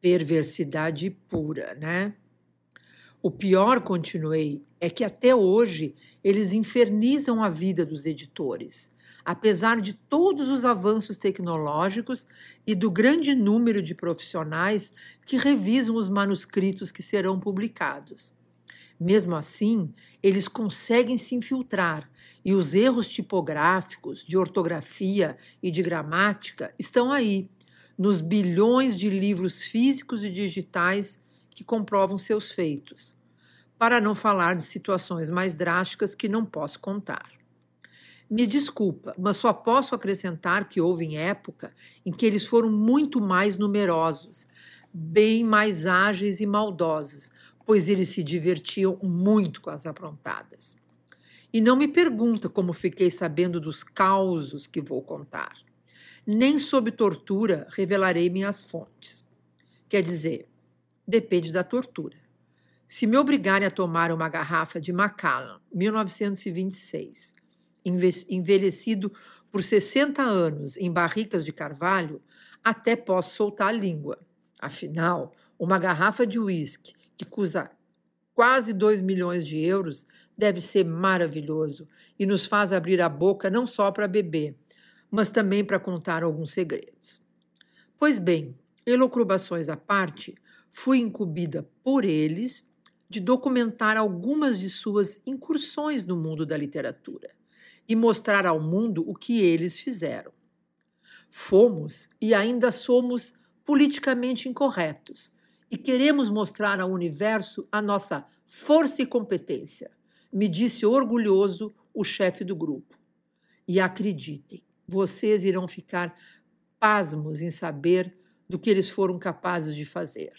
Perversidade pura, né? O pior, continuei, é que até hoje eles infernizam a vida dos editores, apesar de todos os avanços tecnológicos e do grande número de profissionais que revisam os manuscritos que serão publicados. Mesmo assim, eles conseguem se infiltrar e os erros tipográficos, de ortografia e de gramática estão aí, nos bilhões de livros físicos e digitais que comprovam seus feitos, para não falar de situações mais drásticas que não posso contar. Me desculpa, mas só posso acrescentar que houve época em que eles foram muito mais numerosos, bem mais ágeis e maldosos, pois eles se divertiam muito com as aprontadas. E não me pergunta como fiquei sabendo dos causos que vou contar. Nem sob tortura revelarei minhas fontes. Quer dizer, depende da tortura. Se me obrigarem a tomar uma garrafa de Macallan, 1926, envelhecido por 60 anos em barricas de carvalho, até posso soltar a língua. Afinal, uma garrafa de uísque que custa quase 2 milhões de euros deve ser maravilhoso e nos faz abrir a boca não só para beber, mas também para contar alguns segredos. Pois bem, elocrubações à parte, fui incumbida por eles de documentar algumas de suas incursões no mundo da literatura e mostrar ao mundo o que eles fizeram. Fomos e ainda somos politicamente incorretos e queremos mostrar ao universo a nossa força e competência, me disse orgulhoso o chefe do grupo. E acreditem, vocês irão ficar pasmos em saber do que eles foram capazes de fazer.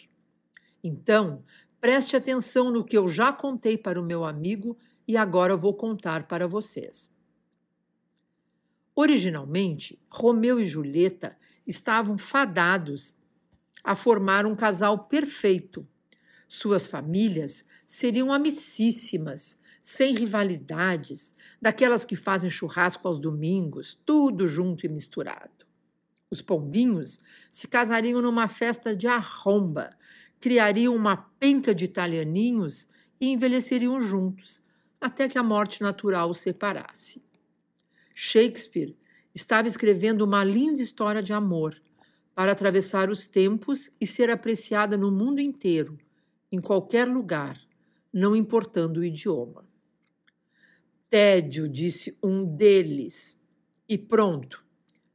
Então, preste atenção no que eu já contei para o meu amigo e agora vou contar para vocês. Originalmente, Romeu e Julieta estavam fadados a formar um casal perfeito. Suas famílias seriam amicíssimas, sem rivalidades, daquelas que fazem churrasco aos domingos, tudo junto e misturado. Os pombinhos se casariam numa festa de arromba, criariam uma penca de italianinhos e envelheceriam juntos, até que a morte natural os separasse. Shakespeare estava escrevendo uma linda história de amor para atravessar os tempos e ser apreciada no mundo inteiro, em qualquer lugar, não importando o idioma. Tédio, disse um deles. E pronto,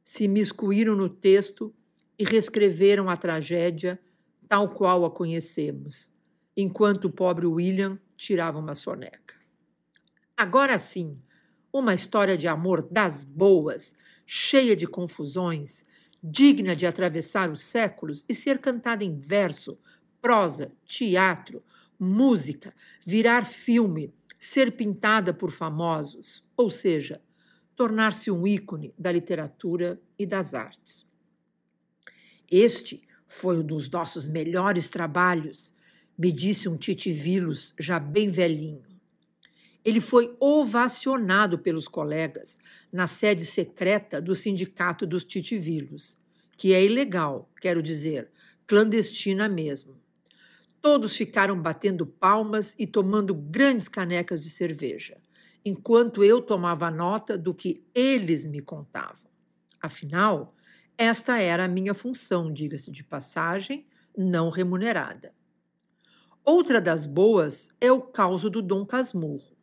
se miscuíram no texto e reescreveram a tragédia tal qual a conhecemos, enquanto o pobre William tirava uma soneca. Agora sim, uma história de amor das boas, cheia de confusões, digna de atravessar os séculos e ser cantada em verso, prosa, teatro, música, virar filme, ser pintada por famosos, ou seja, tornar-se um ícone da literatura e das artes. Este foi um dos nossos melhores trabalhos, me disse um Titivilos já bem velhinho. Ele foi ovacionado pelos colegas na sede secreta do Sindicato dos Titivilos, que é ilegal, quero dizer, clandestina mesmo. Todos ficaram batendo palmas e tomando grandes canecas de cerveja, enquanto eu tomava nota do que eles me contavam. Afinal, esta era a minha função, diga-se de passagem, não remunerada. Outra das boas é o caso do Dom Casmurro.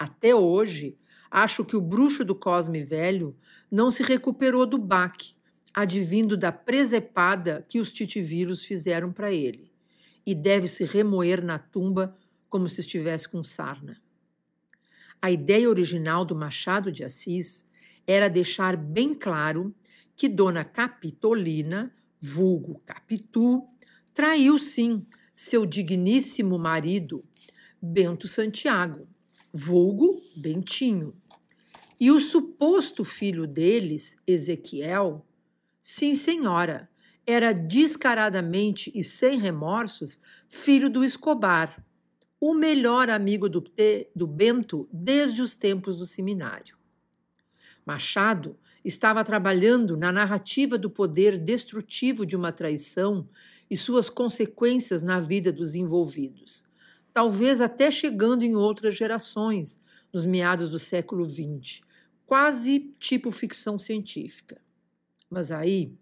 Até hoje, acho que o bruxo do Cosme Velho não se recuperou do baque, advindo da presepada que os titivilos fizeram para ele, e deve se remoer na tumba como se estivesse com sarna. A ideia original do Machado de Assis era deixar bem claro que Dona Capitolina, vulgo Capitu, traiu sim seu digníssimo marido, Bento Santiago, vulgo Bentinho. E o suposto filho deles, Ezequiel, sim, senhora, era descaradamente e sem remorsos filho do Escobar, o melhor amigo do, do Bento desde os tempos do seminário. Machado estava trabalhando na narrativa do poder destrutivo de uma traição e suas consequências na vida dos envolvidos, talvez até chegando em outras gerações, nos meados do século XX, quase tipo ficção científica. Mas aí,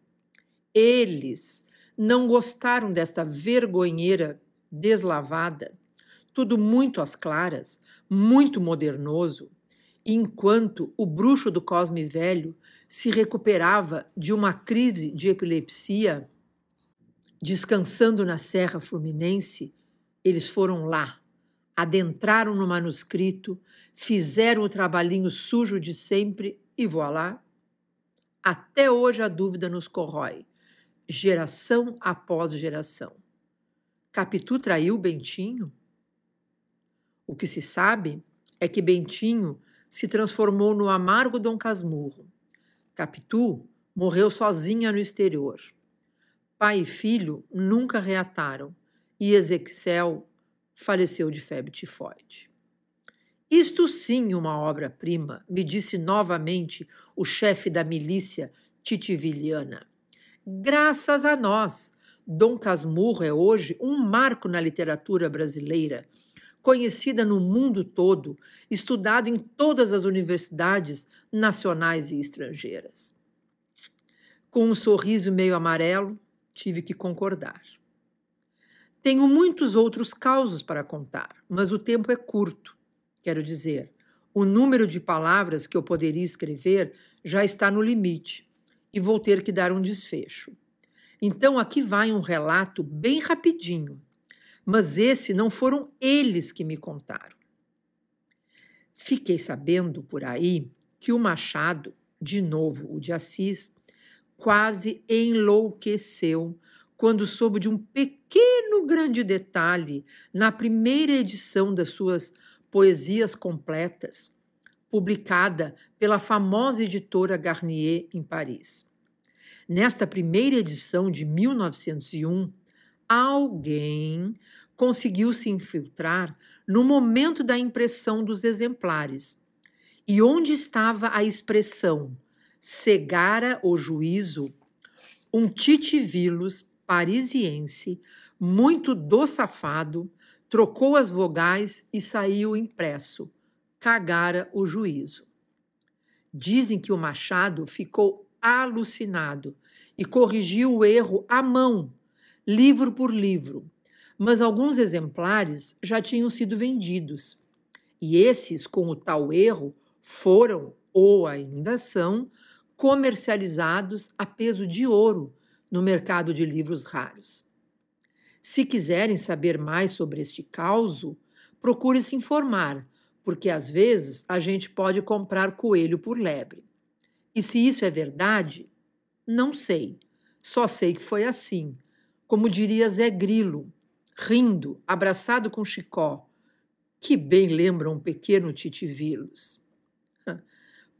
eles não gostaram desta vergonheira deslavada, tudo muito às claras, muito modernoso, enquanto o bruxo do Cosme Velho se recuperava de uma crise de epilepsia, descansando na Serra Fluminense, eles foram lá, adentraram no manuscrito, fizeram o trabalhinho sujo de sempre e voilá. Até hoje a dúvida nos corrói, geração após geração. Capitu traiu Bentinho? O que se sabe é que Bentinho se transformou no amargo Dom Casmurro. Capitu morreu sozinha no exterior. Pai e filho nunca reataram e Ezequiel faleceu de febre tifoide. Isto sim uma obra-prima, me disse novamente o chefe da milícia titiviliana. Graças a nós, Dom Casmurro é hoje um marco na literatura brasileira conhecida no mundo todo, estudado em todas as universidades nacionais e estrangeiras. Com um sorriso meio amarelo, tive que concordar. Tenho muitos outros causos para contar, mas o tempo é curto. Quero dizer, o número de palavras que eu poderia escrever já está no limite e vou ter que dar um desfecho. Então aqui vai um relato bem rapidinho mas esse não foram eles que me contaram. Fiquei sabendo por aí que o Machado, de novo o de Assis, quase enlouqueceu quando soube de um pequeno grande detalhe na primeira edição das suas Poesias Completas, publicada pela famosa editora Garnier em Paris. Nesta primeira edição de 1901, alguém conseguiu se infiltrar no momento da impressão dos exemplares. E onde estava a expressão cegara o juízo, um titivilos parisiense, muito doçafado, trocou as vogais e saiu impresso. Cagara o juízo. Dizem que o Machado ficou alucinado e corrigiu o erro à mão livro por livro, mas alguns exemplares já tinham sido vendidos. E esses, com o tal erro, foram, ou ainda são, comercializados a peso de ouro no mercado de livros raros. Se quiserem saber mais sobre este caso, procure se informar, porque às vezes a gente pode comprar coelho por lebre. E se isso é verdade, não sei. Só sei que foi assim, como diria Zé Grilo, rindo, abraçado com Chicó, que bem lembra um pequeno titivilos.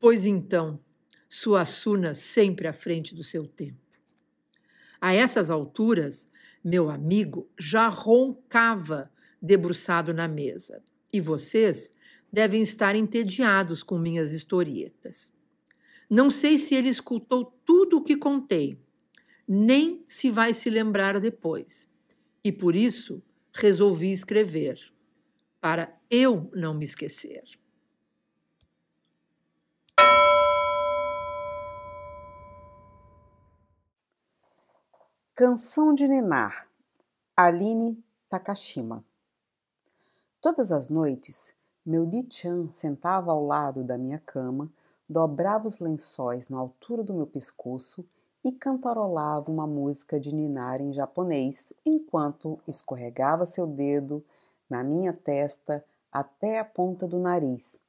Pois então, Suassuna sempre à frente do seu tempo. A essas alturas, meu amigo já roncava debruçado na mesa, e vocês devem estar entediados com minhas historietas. Não sei se ele escutou tudo o que contei, nem se vai se lembrar depois. E por isso resolvi escrever, para eu não me esquecer. Canção de Ninar, Aline Takashima. Todas as noites, meu Di-chan sentava ao lado da minha cama, dobrava os lençóis na altura do meu pescoço e cantarolava uma música de ninar em japonês enquanto escorregava seu dedo na minha testa até a ponta do nariz.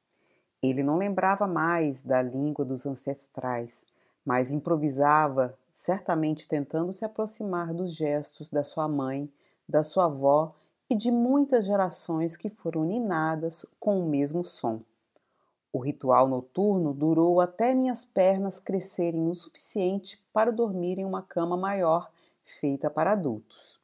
Ele não lembrava mais da língua dos ancestrais, mas improvisava, certamente tentando se aproximar dos gestos da sua mãe, da sua avó e de muitas gerações que foram ninadas com o mesmo som. O ritual noturno durou até minhas pernas crescerem o suficiente para dormir em uma cama maior feita para adultos.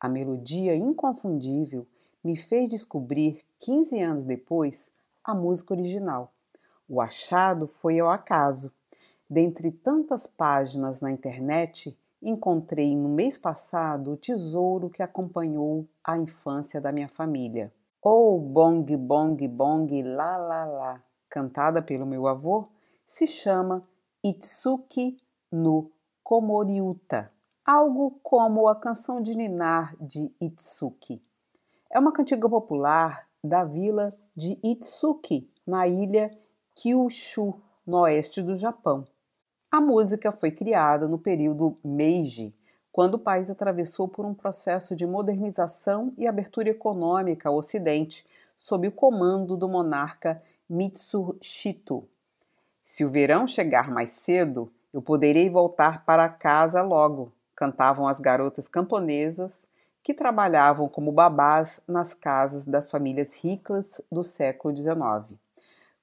A melodia inconfundível me fez descobrir, 15 anos depois, a música original. O achado foi ao acaso. Dentre tantas páginas na internet, encontrei no mês passado o tesouro que acompanhou a infância da minha família. Oh, bong, bong, bong, lá, lá, lá, cantada pelo meu avô, se chama Itsuki no Komoriuta, algo como a canção de Ninar de Itsuki. É uma cantiga popular da vila de Itsuki, na ilha Kyushu, no oeste do Japão. A música foi criada no período Meiji, quando o país atravessou por um processo de modernização e abertura econômica ao Ocidente, sob o comando do monarca Mitsuhito. Se o verão chegar mais cedo, eu poderei voltar para casa logo, cantavam as garotas camponesas que trabalhavam como babás nas casas das famílias ricas do século XIX.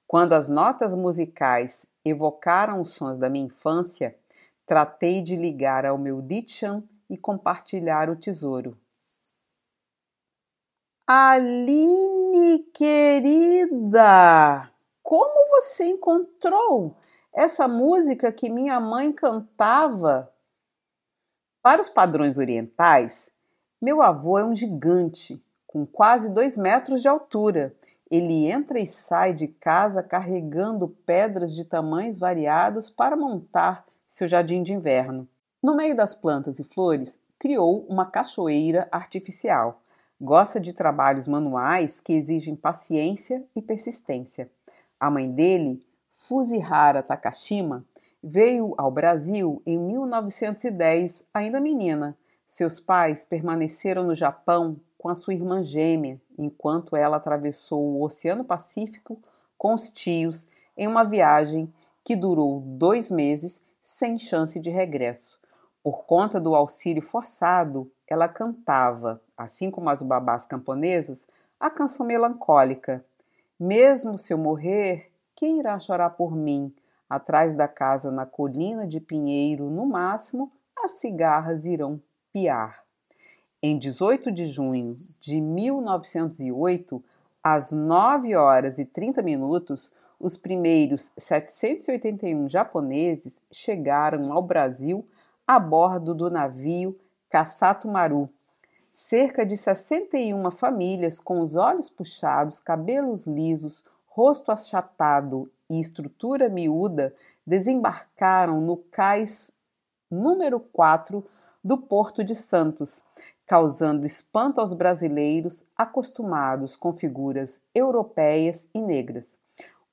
Quando as notas musicais evocaram os sons da minha infância, tratei de ligar ao meu Dichan e compartilhar o tesouro. Aline, querida, como você encontrou essa música que minha mãe cantava? Para os padrões orientais, meu avô é um gigante, com quase dois metros de altura ele entra e sai de casa carregando pedras de tamanhos variados para montar seu jardim de inverno. No meio das plantas e flores, criou uma cachoeira artificial. Gosta de trabalhos manuais que exigem paciência e persistência. A mãe dele, Fuzihara Takashima, veio ao Brasil em 1910, ainda menina. Seus pais permaneceram no Japão com a sua irmã gêmea, enquanto ela atravessou o Oceano Pacífico com os tios em uma viagem que durou dois meses sem chance de regresso. Por conta do auxílio forçado, ela cantava, assim como as babás camponesas, a canção melancólica. Mesmo se eu morrer, quem irá chorar por mim? Atrás da casa na colina de Pinheiro, no máximo, as cigarras irão piar. Em 18 de junho de 1908, às 9 horas e 30 minutos, os primeiros 781 japoneses chegaram ao Brasil a bordo do navio Kasato Maru. Cerca de 61 famílias com os olhos puxados, cabelos lisos, rosto achatado e estrutura miúda desembarcaram no cais número 4 do Porto de Santos, causando espanto aos brasileiros acostumados com figuras europeias e negras.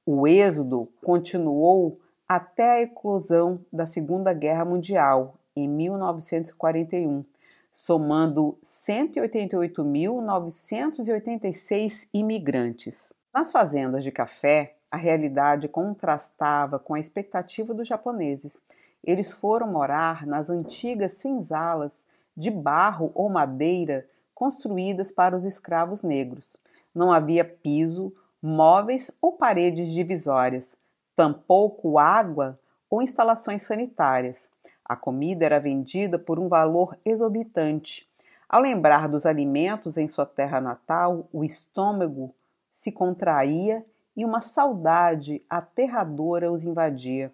O êxodo continuou até a eclosão da Segunda Guerra Mundial, em 1941, somando 188.986 imigrantes. Nas fazendas de café, a realidade contrastava com a expectativa dos japoneses. Eles foram morar nas antigas senzalas de barro ou madeira construídas para os escravos negros. Não havia piso, móveis ou paredes divisórias, tampouco água ou instalações sanitárias. A comida era vendida por um valor exorbitante. Ao lembrar dos alimentos em sua terra natal, o estômago se contraía e uma saudade aterradora os invadia.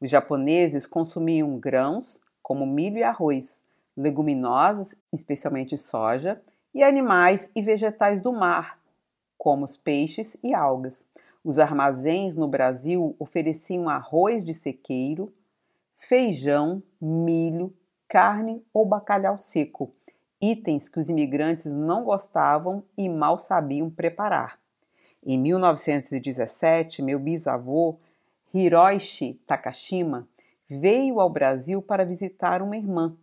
Os japoneses consumiam grãos, como milho e arroz, leguminosas, especialmente soja, e animais e vegetais do mar, como os peixes e algas. Os armazéns no Brasil ofereciam arroz de sequeiro, feijão, milho, carne ou bacalhau seco, itens que os imigrantes não gostavam e mal sabiam preparar. Em 1917, meu bisavô, Hiroshi Takashima, veio ao Brasil para visitar uma irmã.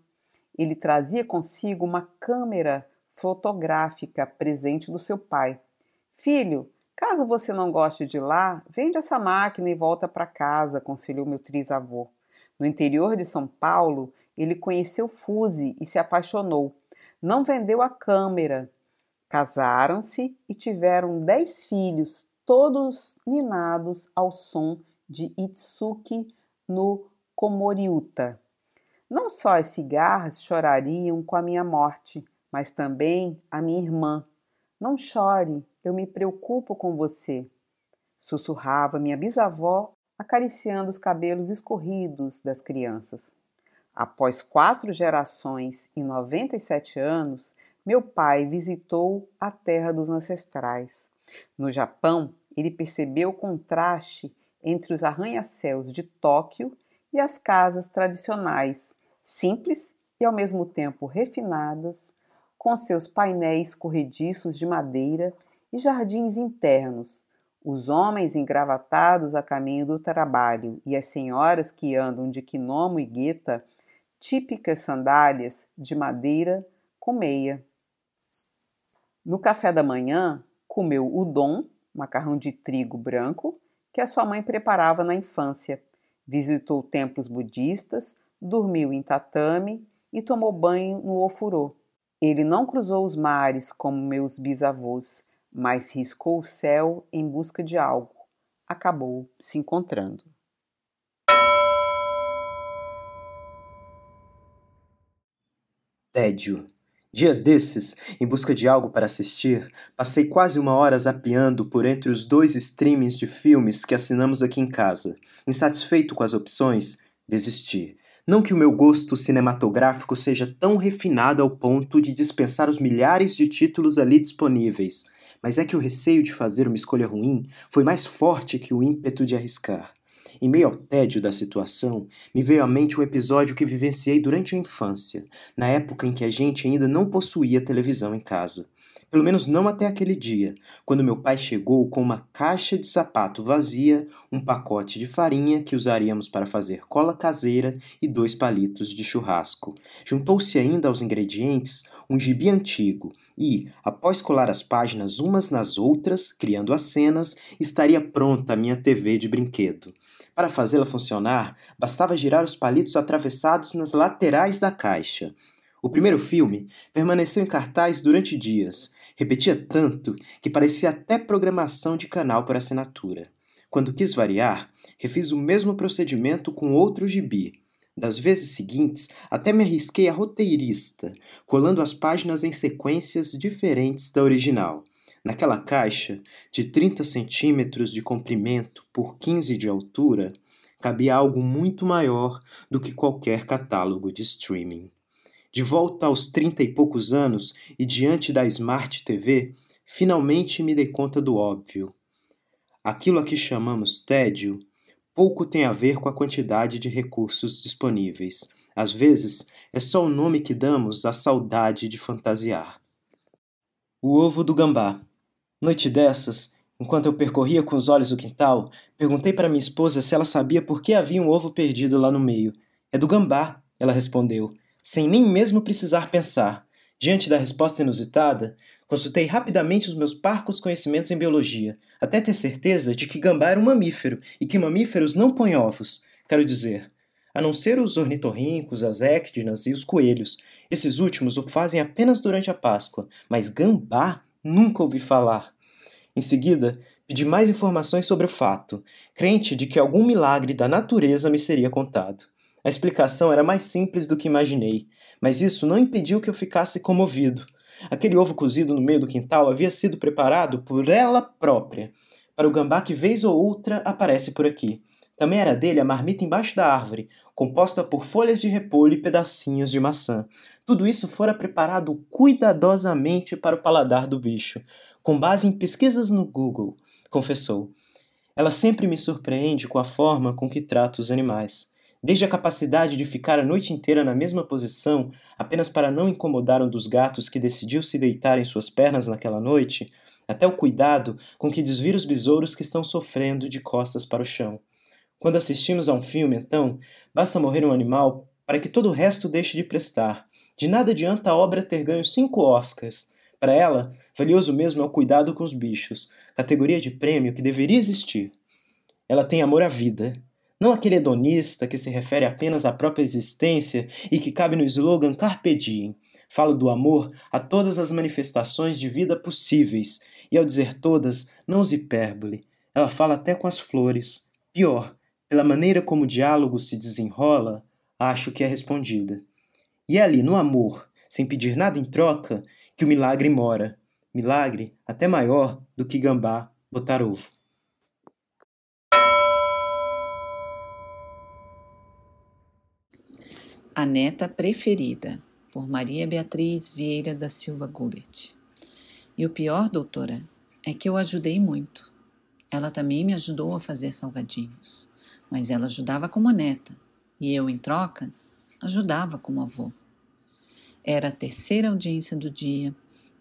Ele trazia consigo uma câmera fotográfica presente do seu pai. Filho, caso você não goste de lá, vende essa máquina e volta para casa, aconselhou meu trisavô. No interior de São Paulo, ele conheceu Fuse e se apaixonou. Não vendeu a câmera. Casaram-se e tiveram dez filhos, todos ninados ao som de Itsuki no Komoriuta. Não só as cigarras chorariam com a minha morte, mas também a minha irmã. Não chore, eu me preocupo com você. Sussurrava minha bisavó acariciando os cabelos escorridos das crianças. Após quatro gerações e 97 anos, meu pai visitou a terra dos ancestrais. No Japão, ele percebeu o contraste entre os arranha-céus de Tóquio e as casas tradicionais, simples e ao mesmo tempo refinadas, com seus painéis corrediços de madeira e jardins internos, os homens engravatados a caminho do trabalho e as senhoras que andam de quinomo e gueta, típicas sandálias de madeira com meia. No café da manhã, comeu udon, macarrão de trigo branco, que a sua mãe preparava na infância. Visitou templos budistas, dormiu em tatame e tomou banho no ofurô. Ele não cruzou os mares como meus bisavôs, mas riscou o céu em busca de algo. Acabou se encontrando. Tédio. Dia desses, em busca de algo para assistir, passei quase uma hora zapeando por entre os dois streamings de filmes que assinamos aqui em casa. Insatisfeito com as opções, desisti. Não que o meu gosto cinematográfico seja tão refinado ao ponto de dispensar os milhares de títulos ali disponíveis, mas é que o receio de fazer uma escolha ruim foi mais forte que o ímpeto de arriscar. Em meio ao tédio da situação, me veio à mente um episódio que vivenciei durante a infância, na época em que a gente ainda não possuía televisão em casa. Pelo menos não até aquele dia, quando meu pai chegou com uma caixa de sapato vazia, um pacote de farinha que usaríamos para fazer cola caseira e dois palitos de churrasco. Juntou-se ainda aos ingredientes um gibi antigo e, após colar as páginas umas nas outras, criando as cenas, estaria pronta a minha TV de brinquedo. Para fazê-la funcionar, bastava girar os palitos atravessados nas laterais da caixa. O primeiro filme permaneceu em cartaz durante dias Repetia tanto que parecia até programação de canal por assinatura. Quando quis variar, refiz o mesmo procedimento com outro gibi. Das vezes seguintes, até me arrisquei a roteirista, colando as páginas em sequências diferentes da original. Naquela caixa, de 30 centímetros de comprimento por 15 de altura, cabia algo muito maior do que qualquer catálogo de streaming. De volta aos trinta e poucos anos e diante da Smart TV, finalmente me dei conta do óbvio. Aquilo a que chamamos tédio pouco tem a ver com a quantidade de recursos disponíveis. Às vezes, é só o nome que damos à saudade de fantasiar. O ovo do gambá. Noite dessas, Enquanto eu percorria com os olhos o quintal, perguntei para minha esposa se ela sabia por que havia um ovo perdido lá no meio. É do gambá, ela respondeu, sem nem mesmo precisar pensar. Diante da resposta inusitada, consultei rapidamente os meus parcos conhecimentos em biologia, até ter certeza de que gambá era um mamífero e que mamíferos não põem ovos. Quero dizer, a não ser os ornitorrincos, as ecdinas e os coelhos. Esses últimos o fazem apenas durante a Páscoa, mas gambá nunca ouvi falar. Em seguida, pedi mais informações sobre o fato, crente de que algum milagre da natureza me seria contado. A explicação era mais simples do que imaginei, mas isso não impediu que eu ficasse comovido. Aquele ovo cozido no meio do quintal havia sido preparado por ela própria, para o gambá que vez ou outra aparece por aqui. Também era dele a marmita embaixo da árvore, composta por folhas de repolho e pedacinhos de maçã. Tudo isso fora preparado cuidadosamente para o paladar do bicho, com base em pesquisas no Google, confessou. Ela sempre me surpreende com a forma com que trata os animais. Desde a capacidade de ficar a noite inteira na mesma posição, apenas para não incomodar um dos gatos que decidiu se deitar em suas pernas naquela noite, até o cuidado com que desvira os besouros que estão sofrendo de costas para o chão. Quando assistimos a um filme, então, basta morrer um animal para que todo o resto deixe de prestar. De nada adianta a obra ter ganho cinco Oscars. Para ela, valioso mesmo é o cuidado com os bichos, categoria de prêmio que deveria existir. Ela tem amor à vida, não aquele hedonista que se refere apenas à própria existência e que cabe no slogan Carpe Diem. Falo do amor a todas as manifestações de vida possíveis, e ao dizer todas, não usa hipérbole. Ela fala até com as flores. Pior, pela maneira como o diálogo se desenrola, acho que é respondida. E é ali, no amor, sem pedir nada em troca, que o milagre mora. Milagre até maior do que gambá botar ovo. A Neta Preferida, por Maria Beatriz Vieira da Silva Gubert. E o pior, doutora, é que eu ajudei muito. Ela também me ajudou a fazer salgadinhos, mas ela ajudava como neta e eu, em troca, ajudava como avô. Era a terceira audiência do dia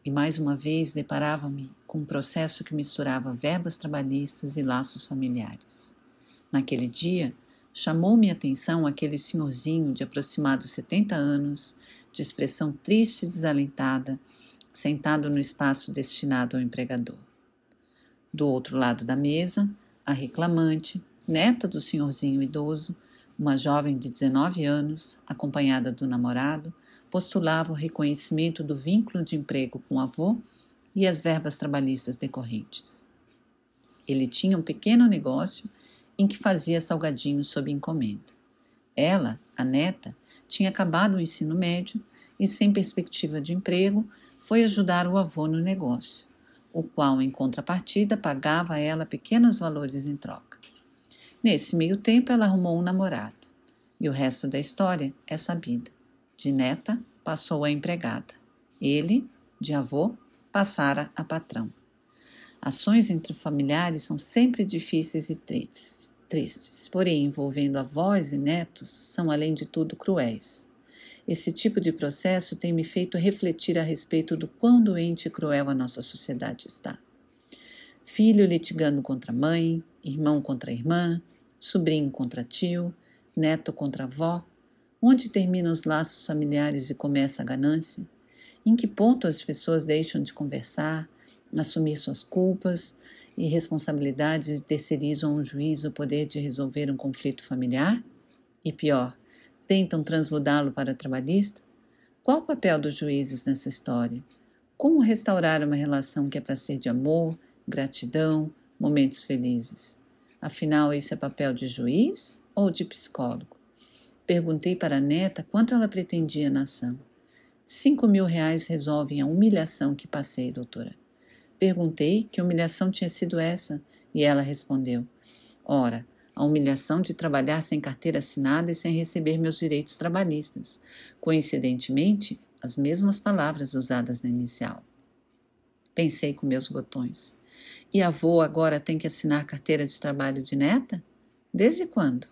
e mais uma vez deparava-me com um processo que misturava verbas trabalhistas e laços familiares. Naquele dia, chamou minha atenção aquele senhorzinho de aproximados 70 anos, de expressão triste e desalentada, sentado no espaço destinado ao empregador. Do outro lado da mesa, a reclamante, neta do senhorzinho idoso, uma jovem de 19 anos, acompanhada do namorado, postulava o reconhecimento do vínculo de emprego com o avô e as verbas trabalhistas decorrentes. Ele tinha um pequeno negócio em que fazia salgadinhos sob encomenda. Ela, a neta, tinha acabado o ensino médio e, sem perspectiva de emprego, foi ajudar o avô no negócio, o qual, em contrapartida, pagava a ela pequenos valores em troca. Nesse meio tempo, ela arrumou um namorado, e o resto da história é sabida. De neta, passou a empregada. Ele, de avô, passara a patrão. Ações entre familiares são sempre difíceis e tristes tristes, porém envolvendo avós e netos, são além de tudo cruéis. Esse tipo de processo tem me feito refletir a respeito do quão doente e cruel a nossa sociedade está. Filho litigando contra mãe, irmão contra irmã, sobrinho contra tio, neto contra avó. Onde terminam os laços familiares e começa a ganância? Em que ponto as pessoas deixam de conversar, assumir suas culpas, e responsabilidades e terceirizam ao juiz o poder de resolver um conflito familiar? E pior, tentam transmudá-lo para trabalhista? Qual o papel dos juízes nessa história? Como restaurar uma relação que é para ser de amor, gratidão, momentos felizes? Afinal, isso é papel de juiz ou de psicólogo? Perguntei para a neta quanto ela pretendia na ação. Cinco mil reais resolvem a humilhação que passei, doutora. Perguntei que humilhação tinha sido essa e ela respondeu: Ora, a humilhação de trabalhar sem carteira assinada e sem receber meus direitos trabalhistas. Coincidentemente, as mesmas palavras usadas na inicial. Pensei com meus botões. E avô agora tem que assinar carteira de trabalho de neta? Desde quando?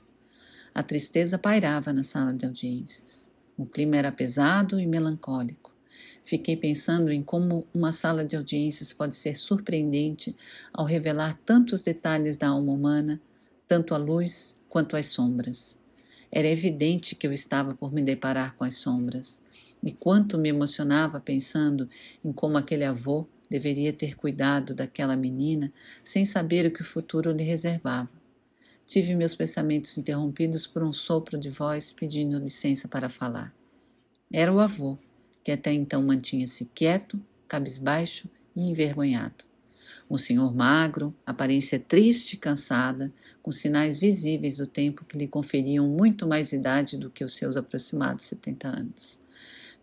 A tristeza pairava na sala de audiências. O clima era pesado e melancólico. Fiquei pensando em como uma sala de audiências pode ser surpreendente ao revelar tantos detalhes da alma humana, tanto a luz quanto as sombras. Era evidente que eu estava por me deparar com as sombras, e quanto me emocionava pensando em como aquele avô deveria ter cuidado daquela menina sem saber o que o futuro lhe reservava. Tive meus pensamentos interrompidos por um sopro de voz pedindo licença para falar. Era o avô, que até então mantinha-se quieto, cabisbaixo e envergonhado. Um senhor magro, aparência triste e cansada, com sinais visíveis do tempo que lhe conferiam muito mais idade do que os seus aproximados setenta anos.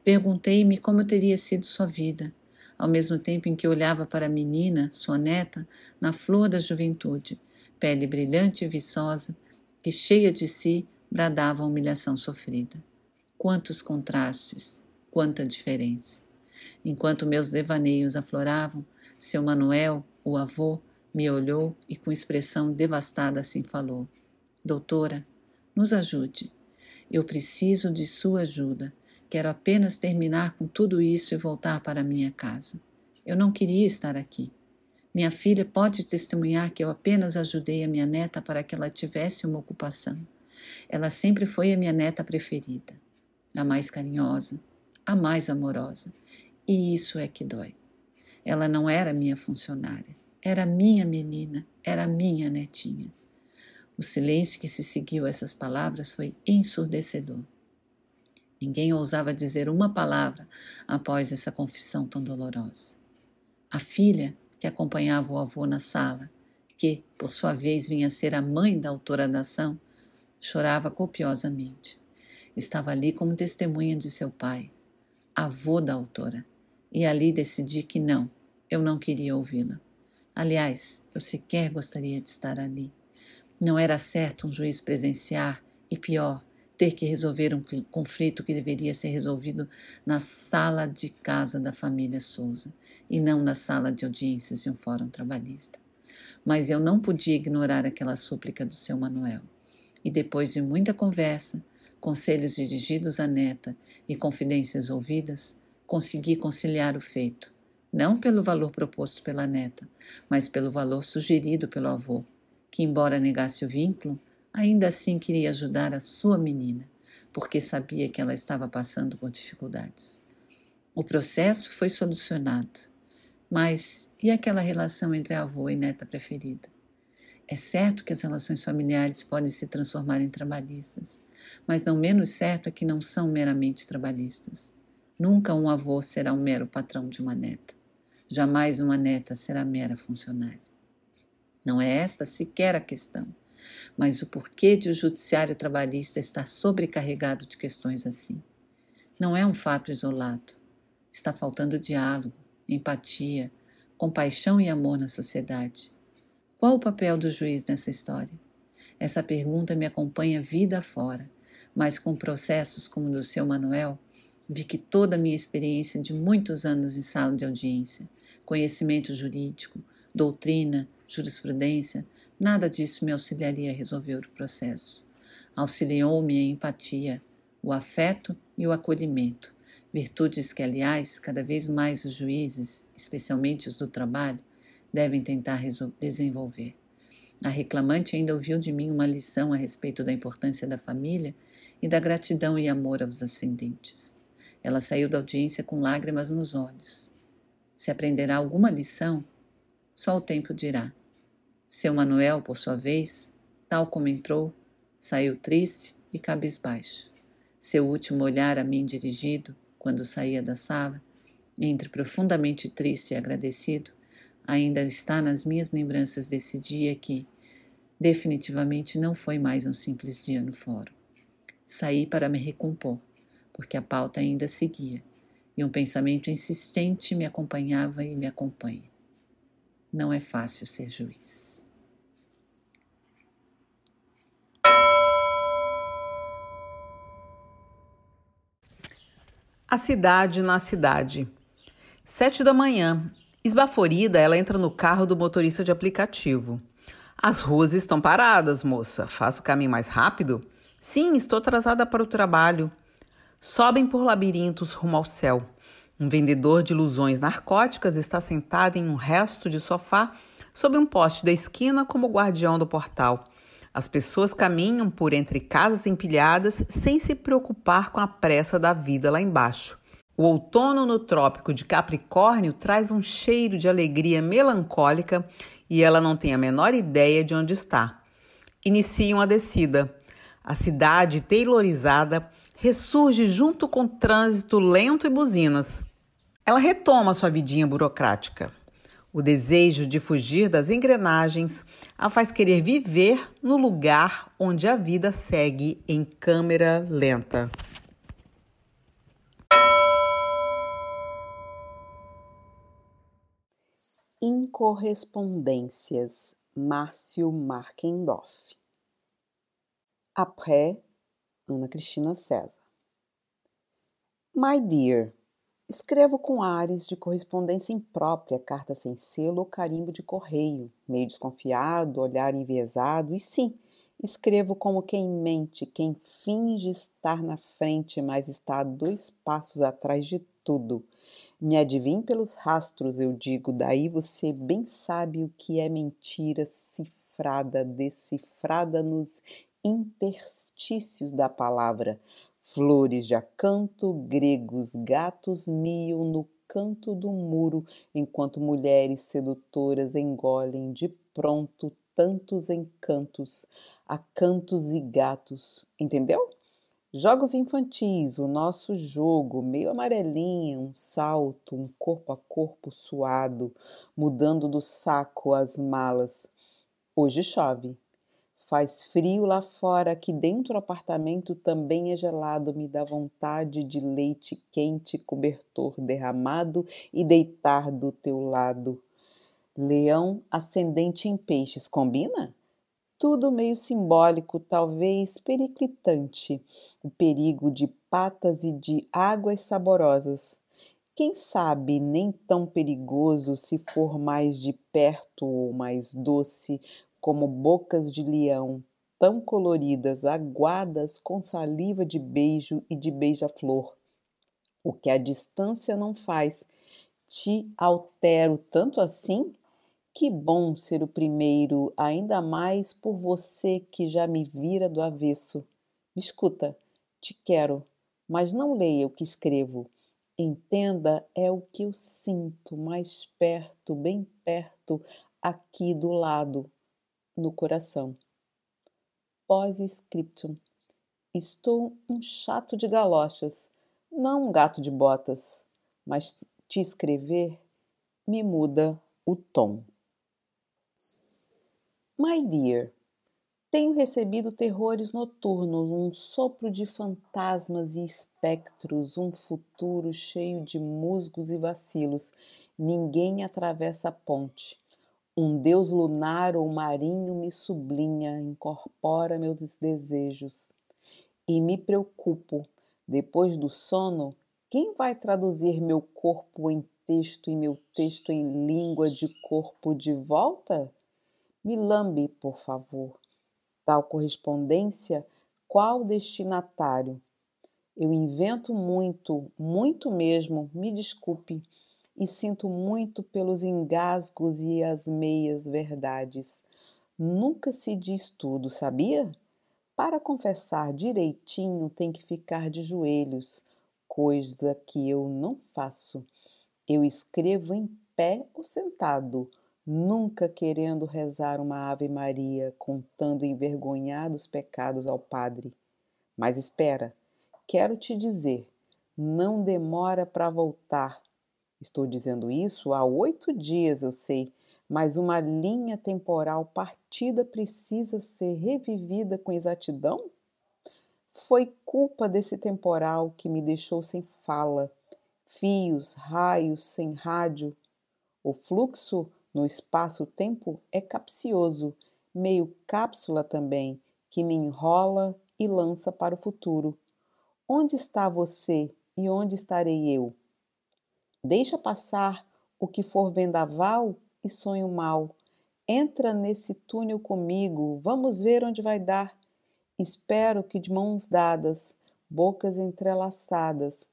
Perguntei-me como teria sido sua vida, ao mesmo tempo em que olhava para a menina, sua neta, na flor da juventude, pele brilhante e viçosa, que, cheia de si, bradava a humilhação sofrida. Quantos contrastes, quanta diferença! Enquanto meus devaneios afloravam, seu Manuel, o avô, me olhou e com expressão devastada assim falou: Doutora, nos ajude. Eu preciso de sua ajuda. Quero apenas terminar com tudo isso e voltar para minha casa. Eu não queria estar aqui. Minha filha pode testemunhar que eu apenas ajudei a minha neta para que ela tivesse uma ocupação. Ela sempre foi a minha neta preferida, a mais carinhosa, a mais amorosa. E isso é que dói. Ela não era minha funcionária, era minha menina, era minha netinha. O silêncio que se seguiu a essas palavras foi ensurdecedor. Ninguém ousava dizer uma palavra após essa confissão tão dolorosa. A filha, que acompanhava o avô na sala, que, por sua vez, vinha ser a mãe da autora da ação, chorava copiosamente. Estava ali como testemunha de seu pai, avô da autora, e ali decidi que não, eu não queria ouvi-la. Aliás, eu sequer gostaria de estar ali. Não era certo um juiz presenciar, e pior, ter que resolver um conflito que deveria ser resolvido na sala de casa da família Souza e não na sala de audiências de um fórum trabalhista. Mas eu não podia ignorar aquela súplica do seu Manuel. E depois de muita conversa, conselhos dirigidos à neta e confidências ouvidas, consegui conciliar o feito, não pelo valor proposto pela neta, mas pelo valor sugerido pelo avô, que, embora negasse o vínculo, ainda assim queria ajudar a sua menina, porque sabia que ela estava passando por dificuldades. O processo foi solucionado, mas e aquela relação entre avô e neta preferida? É certo que as relações familiares podem se transformar em trabalhistas, mas não menos certo é que não são meramente trabalhistas. Nunca um avô será um mero patrão de uma neta. Jamais uma neta será mera funcionária. Não é esta sequer a questão mas o porquê de o judiciário trabalhista estar sobrecarregado de questões assim. Não é um fato isolado. Está faltando diálogo, empatia, compaixão e amor na sociedade. Qual o papel do juiz nessa história? Essa pergunta me acompanha vida fora, mas com processos como o do seu Manuel, vi que toda a minha experiência de muitos anos em sala de audiência, conhecimento jurídico, doutrina, jurisprudência, Nada disso me auxiliaria a resolver o processo. Auxiliou-me a empatia, o afeto e o acolhimento, virtudes que, aliás, cada vez mais os juízes, especialmente os do trabalho, devem tentar desenvolver. A reclamante ainda ouviu de mim uma lição a respeito da importância da família e da gratidão e amor aos ascendentes. Ela saiu da audiência com lágrimas nos olhos. Se aprenderá alguma lição, só o tempo dirá. Seu Manuel, por sua vez, tal como entrou, saiu triste e cabisbaixo. Seu último olhar a mim dirigido, quando saía da sala, entre profundamente triste e agradecido, ainda está nas minhas lembranças desse dia que, definitivamente, não foi mais um simples dia no fórum. Saí para me recompor, porque a pauta ainda seguia, e um pensamento insistente me acompanhava e me acompanha. Não é fácil ser juiz. A cidade na cidade. Sete da manhã. Esbaforida, ela entra no carro do motorista de aplicativo. As ruas estão paradas, moça. Faço o caminho mais rápido? Sim, estou atrasada para o trabalho. Sobem por labirintos rumo ao céu. Um vendedor de ilusões narcóticas está sentado em um resto de sofá sob um poste da esquina como guardião do portal. As pessoas caminham por entre casas empilhadas sem se preocupar com a pressa da vida lá embaixo. O outono no trópico de Capricórnio traz um cheiro de alegria melancólica e ela não tem a menor ideia de onde está. Iniciam a descida. A cidade taylorizada ressurge junto com trânsito lento e buzinas. Ela retoma sua vidinha burocrática. O desejo de fugir das engrenagens a faz querer viver no lugar onde a vida segue em câmera lenta. Incorrespondências Márcio Markendorf Après Ana Cristina César. My dear, escrevo com ares de correspondência imprópria, carta sem selo ou carimbo de correio, meio desconfiado, olhar enviesado, e sim, escrevo como quem mente, quem finge estar na frente, mas está dois passos atrás de tudo. Me adivinhe pelos rastros, eu digo, daí você bem sabe o que é mentira cifrada, decifrada nos interstícios da palavra, flores de acanto, gregos, gatos miam no canto do muro, enquanto mulheres sedutoras engolem de pronto tantos encantos, acantos e gatos, entendeu? Jogos infantis, o nosso jogo, meio amarelinho, um salto, um corpo a corpo suado, mudando do saco as malas. Hoje chove. Faz frio lá fora, aqui dentro do apartamento também é gelado, me dá vontade de leite quente, cobertor derramado e deitar do teu lado. Leão ascendente em peixes, combina? Tudo meio simbólico, talvez periclitante, o perigo de patas e de águas saborosas. Quem sabe nem tão perigoso se for mais de perto ou mais doce, como bocas de leão, tão coloridas, aguadas com saliva de beijo e de beija-flor. O que a distância não faz, te altero tanto assim? Que bom ser o primeiro, ainda mais por você que já me vira do avesso. Me escuta, te quero, mas não leia o que escrevo. Entenda é o que eu sinto mais perto, bem perto, aqui do lado no coração. Pós-scriptum. Estou um chato de galochas, não um gato de botas, mas te escrever me muda o tom. My dear, tenho recebido terrores noturnos, um sopro de fantasmas e espectros, um futuro cheio de musgos e vacilos. Ninguém atravessa a ponte. Um deus lunar ou marinho me sublinha, incorpora meus desejos. E me preocupo, depois do sono, quem vai traduzir meu corpo em texto e meu texto em língua de corpo de volta? Me lambe, por favor. Tal correspondência, qual destinatário? Eu invento muito, muito mesmo, me desculpe e sinto muito pelos engasgos e as meias verdades. Nunca se diz tudo, sabia? Para confessar direitinho tem que ficar de joelhos, coisa que eu não faço. Eu escrevo em pé ou sentado, nunca querendo rezar uma Ave Maria, contando envergonhados pecados ao Padre. Mas espera, quero te dizer, não demora para voltar, Estou dizendo isso há oito dias, eu sei, mas uma linha temporal partida precisa ser revivida com exatidão? Foi culpa desse temporal que me deixou sem fala, fios, raios, sem rádio. O fluxo no espaço-tempo é capcioso, meio cápsula também, que me enrola e lança para o futuro. Onde está você e onde estarei eu? Deixa passar o que for vendaval e sonho mal. Entra nesse túnel comigo, vamos ver onde vai dar. Espero que de mãos dadas, bocas entrelaçadas,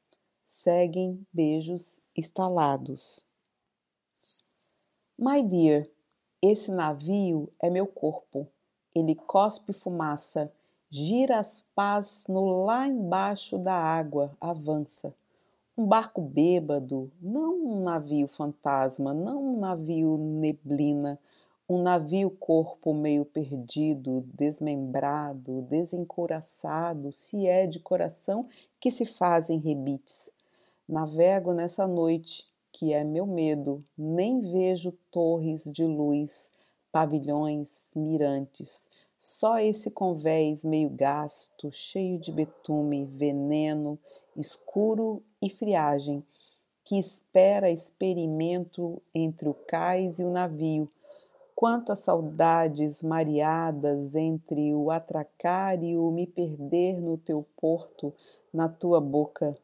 seguem beijos estalados. My dear, esse navio é meu corpo. Ele cospe fumaça, gira as pás no lá embaixo da água, avança. Um barco bêbado, não um navio fantasma, não um navio neblina, um navio corpo meio perdido, desmembrado, desencoraçado, se é de coração que se fazem rebites. Navego nessa noite, que é meu medo, nem vejo torres de luz, pavilhões, mirantes, só esse convés meio gasto, cheio de betume, veneno, escuro e friagem, que espera experimento entre o cais e o navio, Quantas saudades mareadas entre o atracar e o me perder no teu porto, na tua boca.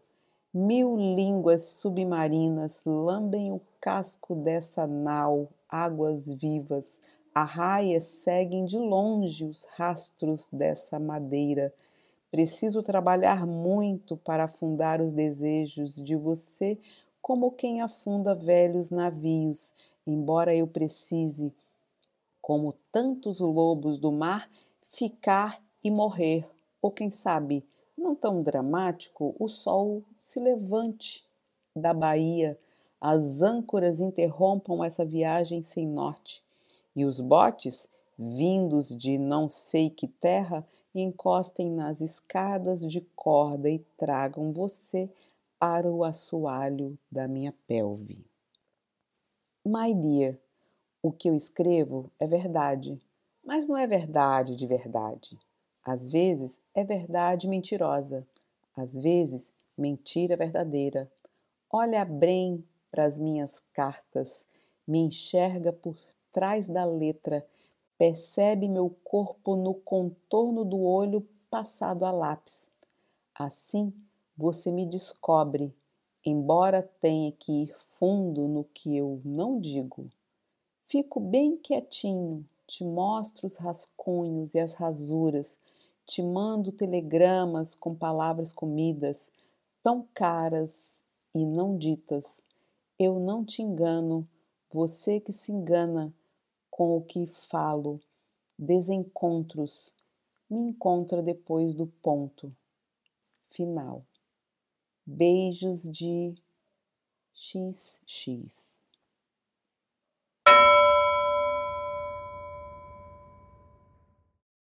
Mil línguas submarinas lambem o casco dessa nau, águas vivas, arraias seguem de longe os rastros dessa madeira. Preciso trabalhar muito para afundar os desejos de você, como quem afunda velhos navios, embora eu precise como tantos lobos do mar, ficar e morrer, ou quem sabe, não tão dramático, o sol se levante da baía, as âncoras interrompam essa viagem sem norte, e os botes, vindos de não sei que terra, encostem nas escadas de corda e tragam você para o assoalho da minha pelve. My dear, o que eu escrevo é verdade, mas não é verdade de verdade. Às vezes é verdade mentirosa, às vezes mentira verdadeira. Olha bem para as minhas cartas, me enxerga por trás da letra, percebe meu corpo no contorno do olho passado a lápis. Assim você me descobre, embora tenha que ir fundo no que eu não digo. Fico bem quietinho, te mostro os rascunhos e as rasuras, te mando telegramas com palavras comidas, tão caras e não ditas. Eu não te engano, você que se engana com o que falo. Desencontros, me encontra depois do ponto final. Beijos de XX.